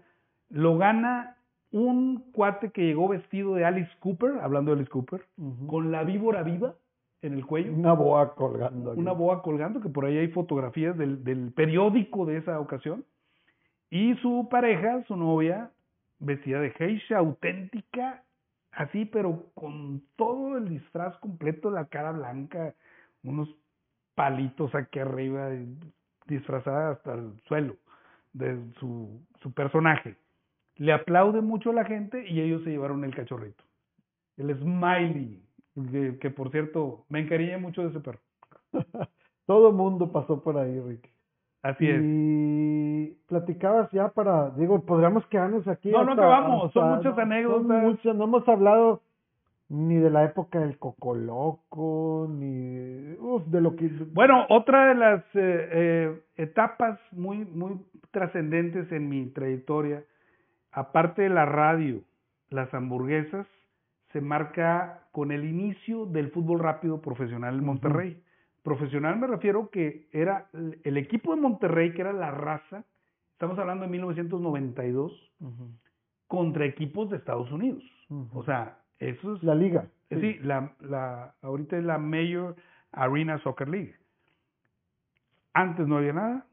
lo gana un cuate que llegó vestido de Alice Cooper, hablando de Alice Cooper, con la víbora viva en el cuello Una boa colgando. aquí. una boa colgando, que por ahí hay fotografías del, del periódico de esa ocasión, y su pareja, su novia, vestida de geisha auténtica, así, pero con todo el disfraz completo, la cara blanca, unos palitos aquí arriba, disfrazada hasta el suelo de su, su personaje. Le aplaude mucho a la gente y ellos se llevaron el cachorrito. El Smiley, que, por cierto, me encariñé mucho de ese perro. Todo mundo pasó por ahí, Ricky. Así es. Y platicabas ya para, digo, podríamos quedarnos aquí. No, no hasta- acabamos, son muchas no, anécdotas. son muchas, no hemos hablado ni de la época del Cocoloco, ni uf, de lo que... Bueno, otra de las eh, eh, etapas muy, muy trascendentes en mi trayectoria, aparte de la radio, las hamburguesas, se marca con el inicio del fútbol rápido profesional en. Monterrey. Profesional me refiero que era el- equipo de Monterrey, que era la raza, estamos hablando de 1992, Ujú, contra equipos de Estados Unidos. O sea, eso es la liga. Eh, Sí, la, la, ahorita es la Major Arena Soccer League. Antes no había nada,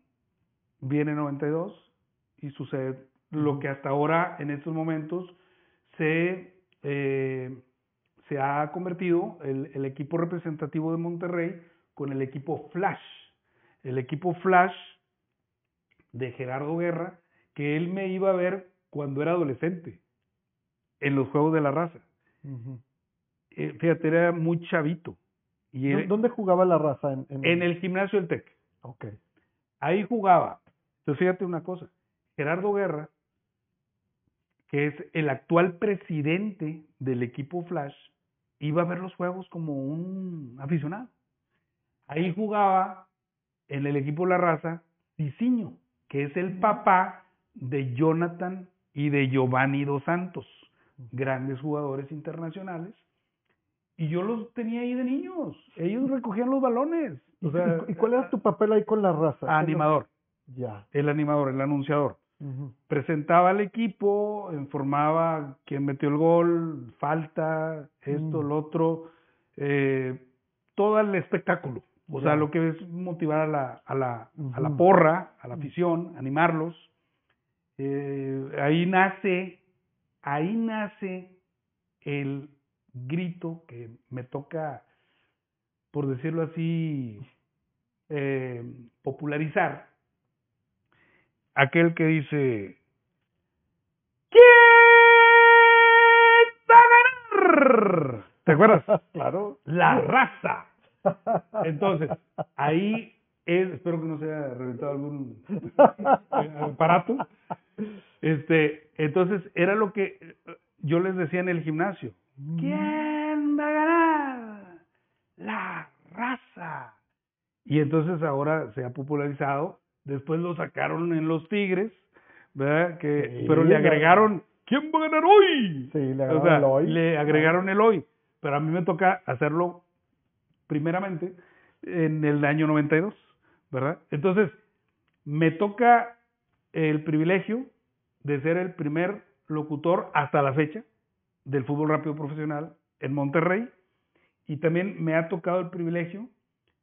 viene 92 y sucede lo que hasta ahora, en estos momentos, se, eh, se ha convertido el, el equipo representativo de Monterrey con el equipo Flash. El equipo Flash de Gerardo Guerra, que él me iba a ver cuando era adolescente, en los Juegos de la Raza eh, fíjate, era muy chavito. Y ¿Dó- era- ¿Dónde jugaba la raza? En, en, en el gimnasio del TEC. Ok. Ahí jugaba. Entonces fíjate una cosa. Gerardo Guerra, que es el actual presidente del equipo Flash, iba a ver los juegos como un aficionado. Ahí jugaba en el equipo La Raza Cicinho, que es el papá de Jonathan y de Giovanni Dos Santos, grandes jugadores internacionales. Y yo los tenía ahí de niños. Ellos recogían los balones. ¿Y, O sea, y- y cuál era tu papel ahí con la raza? ¿Qué es lo- animador, Ya. el animador, el anunciador. Presentaba al equipo, informaba quién metió el gol, falta, esto, Mm. lo otro, eh, todo el espectáculo. O sea, lo que es motivar a la, a la, a la porra, a la afición, animarlos. Eh, ahí nace, ahí nace el grito que me toca, por decirlo así, eh, popularizar. Aquel que dice, ¿quién va a ganar? ¿Te acuerdas? claro. La raza. Entonces, ahí es, espero que no se haya reventado algún aparato. Este, entonces era lo que eh, yo les decía en el gimnasio. ¿Quién va a ganar? La raza. Y entonces ahora se ha popularizado. Después lo sacaron en los Tigres, ¿verdad? Que, Sí, pero le agregaron, ¿quién va a ganar hoy? Sí, le O agregaron sea, el hoy. le agregaron el hoy. Pero a mí me toca hacerlo primeramente en el año 92, ¿verdad? Entonces, me toca el privilegio de ser el primer locutor hasta la fecha del fútbol rápido profesional en Monterrey y también me ha tocado el privilegio,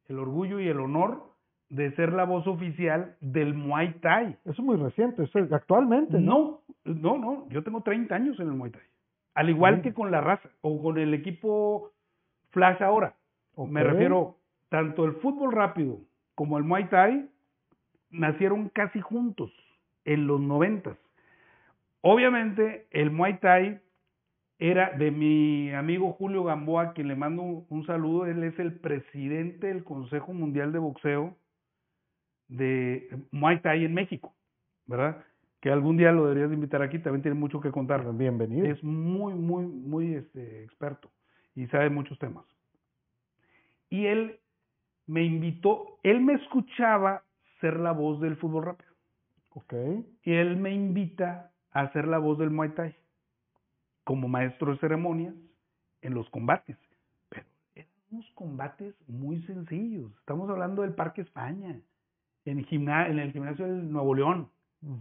el orgullo y el honor de ser la voz oficial del Muay Thai. Eso es muy reciente, eso es actualmente, ¿no? No, no, no, yo tengo 30 años en el Muay Thai. Al igual que con la raza o con el equipo Flash ahora. Me refiero, tanto el fútbol rápido como el Muay Thai nacieron casi juntos en los noventas. Obviamente el Muay Thai era de mi amigo Julio Gamboa, quien le mando un, un saludo. Él es el presidente del Consejo Mundial de Boxeo de Muay Thai en México, ¿verdad? Que algún día lo deberías de invitar aquí, también tiene mucho que contar. Bienvenido. Es muy, muy, muy este, experto y sabe muchos temas. Y él me invitó, él me escuchaba ser la voz del fútbol rápido. Ok. Y él me invita a ser la voz del Muay Thai como maestro de ceremonias en los combates. Pero eran unos combates muy sencillos. Estamos hablando del Parque España, en, gimna- en el gimnasio del Nuevo León,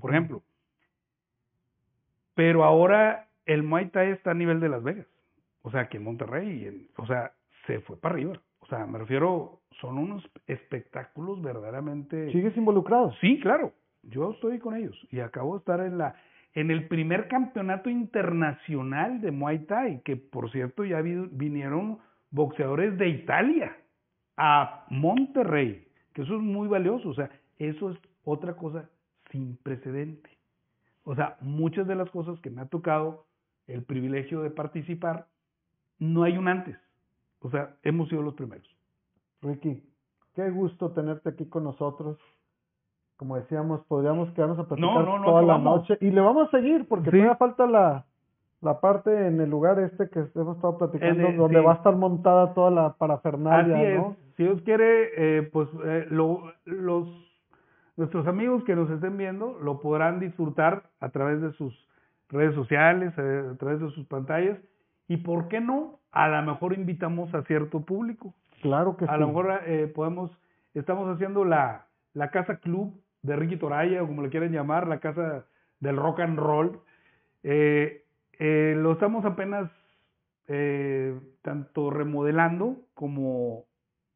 por ejemplo. Pero ahora el Muay Thai está a nivel de Las Vegas. O sea, que en Monterrey, en- o sea, se fue para arriba. O sea, me refiero, son unos espectáculos verdaderamente... ¿Sigues involucrado? Sí, claro. Yo estoy con ellos y acabo de estar en la en el primer campeonato internacional de Muay Thai, que por cierto ya vi- vinieron boxeadores de Italia a Monterrey, que eso es muy valioso, o sea, eso es otra cosa sin precedente. O sea, muchas de las cosas que me ha tocado el privilegio de participar, no hay un antes. O sea, hemos sido los primeros. Ricky, qué gusto tenerte aquí con nosotros. Como decíamos, podríamos quedarnos a platicar No, no, no toda la noche. Y le vamos a seguir, porque Sí. todavía falta la, la parte en el lugar este que hemos estado platicando, el- donde sí. va a estar montada toda la parafernalia, Así es. ¿no? Si Dios quiere, eh, pues eh, lo- los nuestros amigos que nos estén viendo lo podrán disfrutar a través de sus redes sociales, eh, a través de sus pantallas. Y por qué no, a lo mejor invitamos a cierto público. Claro que A sí. lo mejor eh, podemos, estamos haciendo la, la casa club de Ricky Toraya, o como le quieren llamar, la casa del rock and roll. Eh, eh, lo estamos apenas eh, tanto remodelando como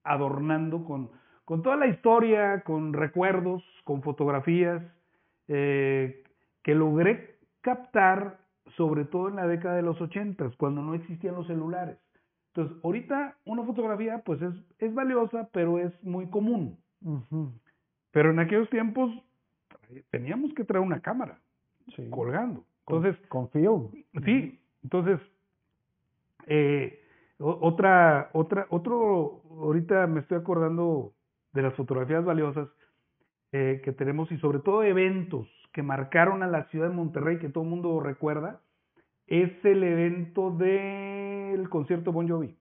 adornando con, con toda la historia, con recuerdos, con fotografías, que logré captar sobre todo en la década de los ochentas, cuando no existían los celulares. Entonces, ahorita una fotografía pues es, es valiosa, pero es muy común. Pero en aquellos tiempos teníamos que traer una cámara sí. colgando. Entonces, con film. sí, entonces, eh, otra, otra, otro, ahorita me estoy acordando de las fotografías valiosas eh, que tenemos y sobre todo eventos que marcaron a la ciudad de Monterrey, que todo el mundo recuerda, es el evento del concierto Bon Jovi.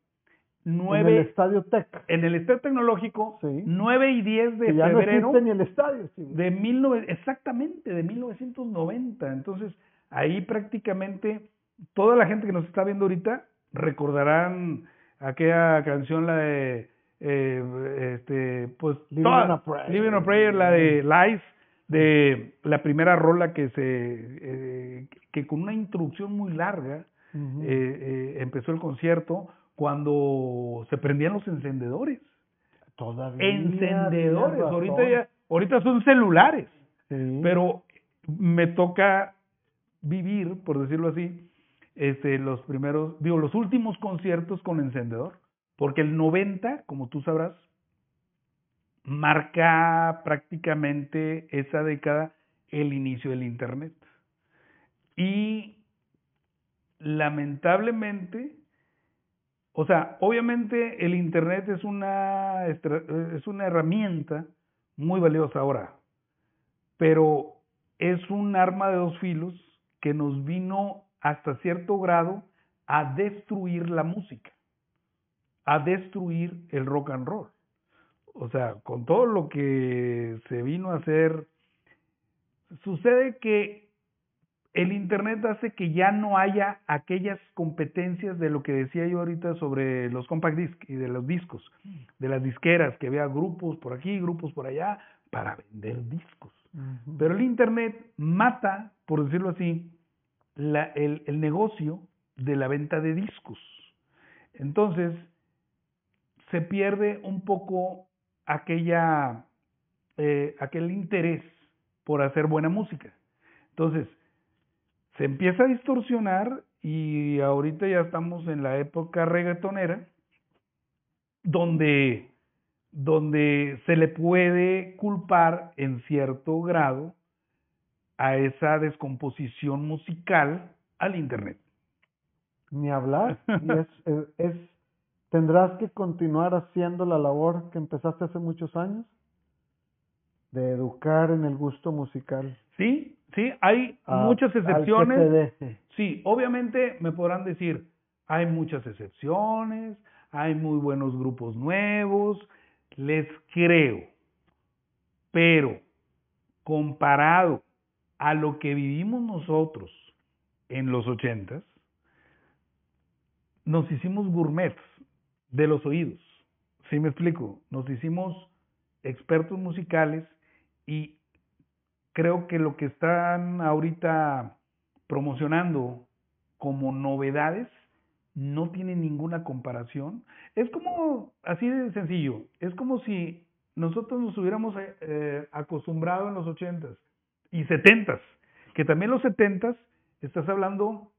En Nueve, el Estadio Tech. en el Estadio Tecnológico, Sí. 9 y 10 de que ya febrero no ni el estadio. sí. de 19, exactamente, de 1990. Entonces, ahí prácticamente toda la gente que nos está viendo ahorita recordarán aquella canción, la de, eh, este, pues, Living on a Prayer. Living on a Prayer, la de Lies, de la primera rola que se, eh, que con una introducción muy larga, eh, eh, empezó el concierto cuando se prendían los encendedores. Todavía. Encendedores, ahorita ya, ahorita son celulares, Sí. pero me toca vivir, por decirlo así, este, los primeros, digo, los últimos conciertos con encendedor, porque el 90, como tú sabrás, marca prácticamente esa década el inicio del Internet. Y lamentablemente, o sea, obviamente el Internet es una, es una herramienta muy valiosa ahora, pero es un arma de dos filos que nos vino hasta cierto grado a destruir la música, a destruir el rock and roll. O sea, con todo lo que se vino a hacer, sucede que el Internet hace que ya no haya aquellas competencias de lo que decía yo ahorita sobre los compact disc y de los discos, de las disqueras, que había grupos por aquí, grupos por allá, para vender discos. Pero el Internet mata, por decirlo así, la- el, el negocio de la venta de discos. Entonces, se pierde un poco aquella, eh, aquel interés por hacer buena música. Entonces, se empieza a distorsionar y ahorita ya estamos en la época reggaetonera, donde, donde se le puede culpar en cierto grado a esa descomposición musical al Internet. ni hablar. y es, es, es, tendrás que continuar haciendo la labor que empezaste hace muchos años de educar en el gusto musical. Sí, sí, hay a- muchas excepciones. Sí, obviamente me podrán decir, hay muchas excepciones, hay muy buenos grupos nuevos, les creo, pero comparado a lo que vivimos nosotros en los ochentas, nos hicimos gourmets de los oídos. ¿Sí me explico? Nos hicimos expertos musicales y creo que lo que están ahorita promocionando como novedades no tiene ninguna comparación. Es como, así de sencillo, es como si nosotros nos hubiéramos eh, acostumbrado en los ochentas y setentas, que también los setentas estás hablando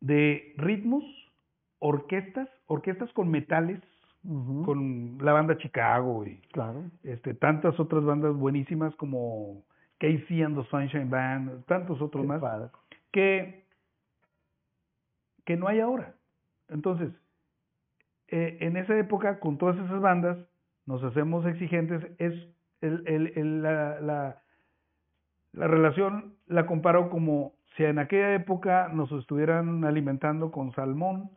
de ritmos, orquestas, orquestas con metales, Con la banda Chicago y Claro. este, tantas otras bandas buenísimas como Casey and the Sunshine Band, tantos otros Qué más, padre. que, que no hay ahora. Entonces, eh, en esa época, con todas esas bandas, nos hacemos exigentes, es el, el, el- la, la, la relación la comparo como si en aquella época nos estuvieran alimentando con salmón,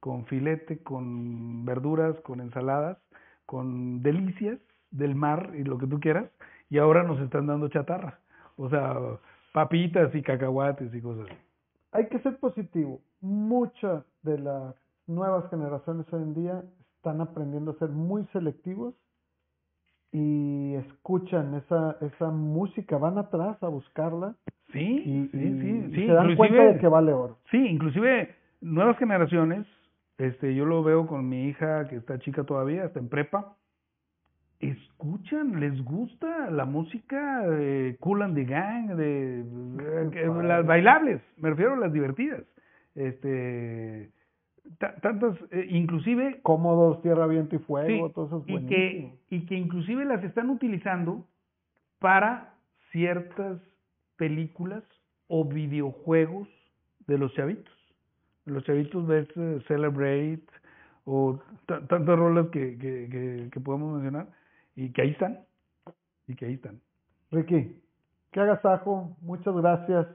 con filete, con verduras, con ensaladas, con delicias del mar y lo que tú quieras, y ahora nos están dando chatarra. O sea, papitas y cacahuates y cosas. así. Hay que ser positivo. Muchas de las nuevas generaciones hoy en día están aprendiendo a ser muy selectivos y escuchan esa, esa música, van atrás a buscarla Sí, y, sí, y- sí, y sí. se dan cuenta de que vale oro. Sí, inclusive nuevas generaciones, este, yo lo veo con mi hija que está chica todavía, está en prepa, escuchan, les gusta la música de Cool and the Gang, de, las bailables, me refiero a las divertidas, este, ta- tantas, eh, inclusive Cómodos, tierra, viento y fuego, Sí, todo eso es y que, y que inclusive las están utilizando para ciertas películas o videojuegos de los chavitos. Los chavitos ves eh, Celebrate o ta- tantas rolas que, que, que, que podemos mencionar y que ahí están. Y que ahí están. Ricky, que agasajo, muchas gracias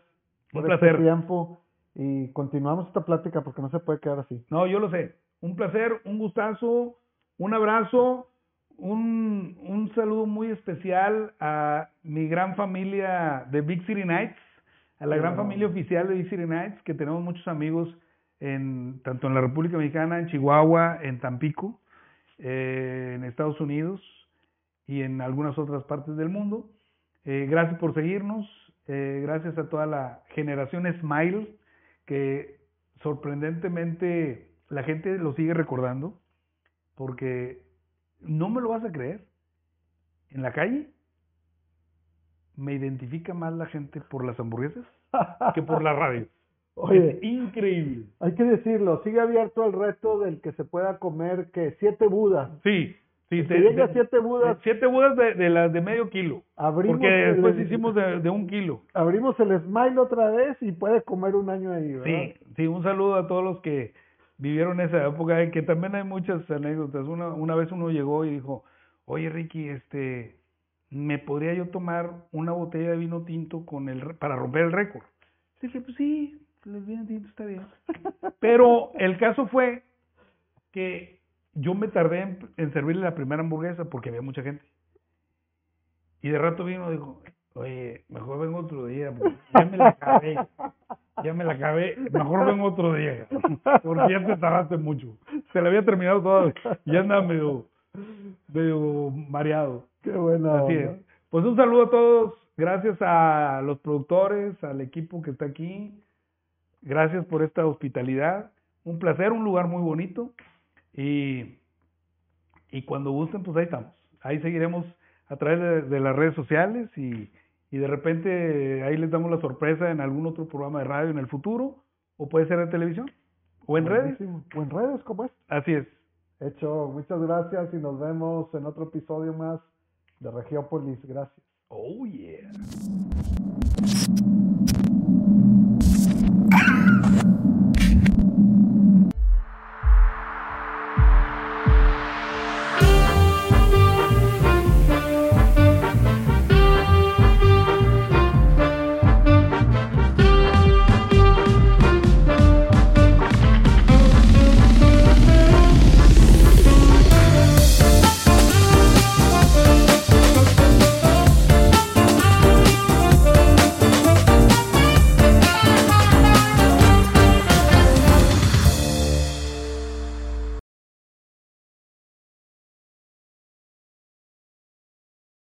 Un por este placer. tiempo y continuamos esta plática porque no se puede quedar así. No, yo lo sé. Un placer, un gustazo, un abrazo, un, un saludo muy especial a mi gran familia de Big City Nights, a la gran familia oficial de Big City Nights, que tenemos muchos amigos en tanto en la República Mexicana, en Chihuahua, en Tampico, eh, en Estados Unidos y en algunas otras partes del mundo. Eh, gracias por seguirnos, eh, gracias a toda la generación Smile que sorprendentemente la gente lo sigue recordando porque no me lo vas a creer. En la calle me identifica más la gente por las hamburguesas que por la radio. Oye, Es increíble. hay que decirlo, sigue abierto el reto del que se pueda comer que siete budas. Sí, sí. Si te- llega siete budas, siete budas de, de las de medio kilo. abrimos Porque el, después hicimos de, de un kilo. abrimos el smile otra vez y puede comer un año ahí, ¿verdad? Sí, sí, un saludo a todos los que vivieron esa época, eh, que también hay muchas anécdotas. Una, una vez uno llegó y dijo, oye Ricky, este, ¿me podría yo tomar una botella de vino tinto con el, para romper el récord? Dije, pues sí, está bien. Pero el caso fue que yo me tardé en, en servirle la primera hamburguesa porque había mucha gente. Y de rato vino y dijo, oye, mejor vengo otro día, ya me la acabé. Ya me la acabé, mejor vengo otro día, porque ya te tardaste mucho. Se la había terminado toda, y ya andaba medio, medio mareado. Qué buena Así es. Pues un saludo a todos, gracias a los productores, al equipo que está aquí, gracias por esta hospitalidad, un placer, un lugar muy bonito y, y cuando gusten pues ahí estamos, ahí seguiremos a través de, de las redes sociales y, y de repente ahí les damos la sorpresa en algún otro programa de radio en el futuro o puede ser en televisión o en redes. O en redes, como es. así es. Hecho, muchas gracias y nos vemos en otro episodio más de Regiópolis. Gracias. Oh yeah.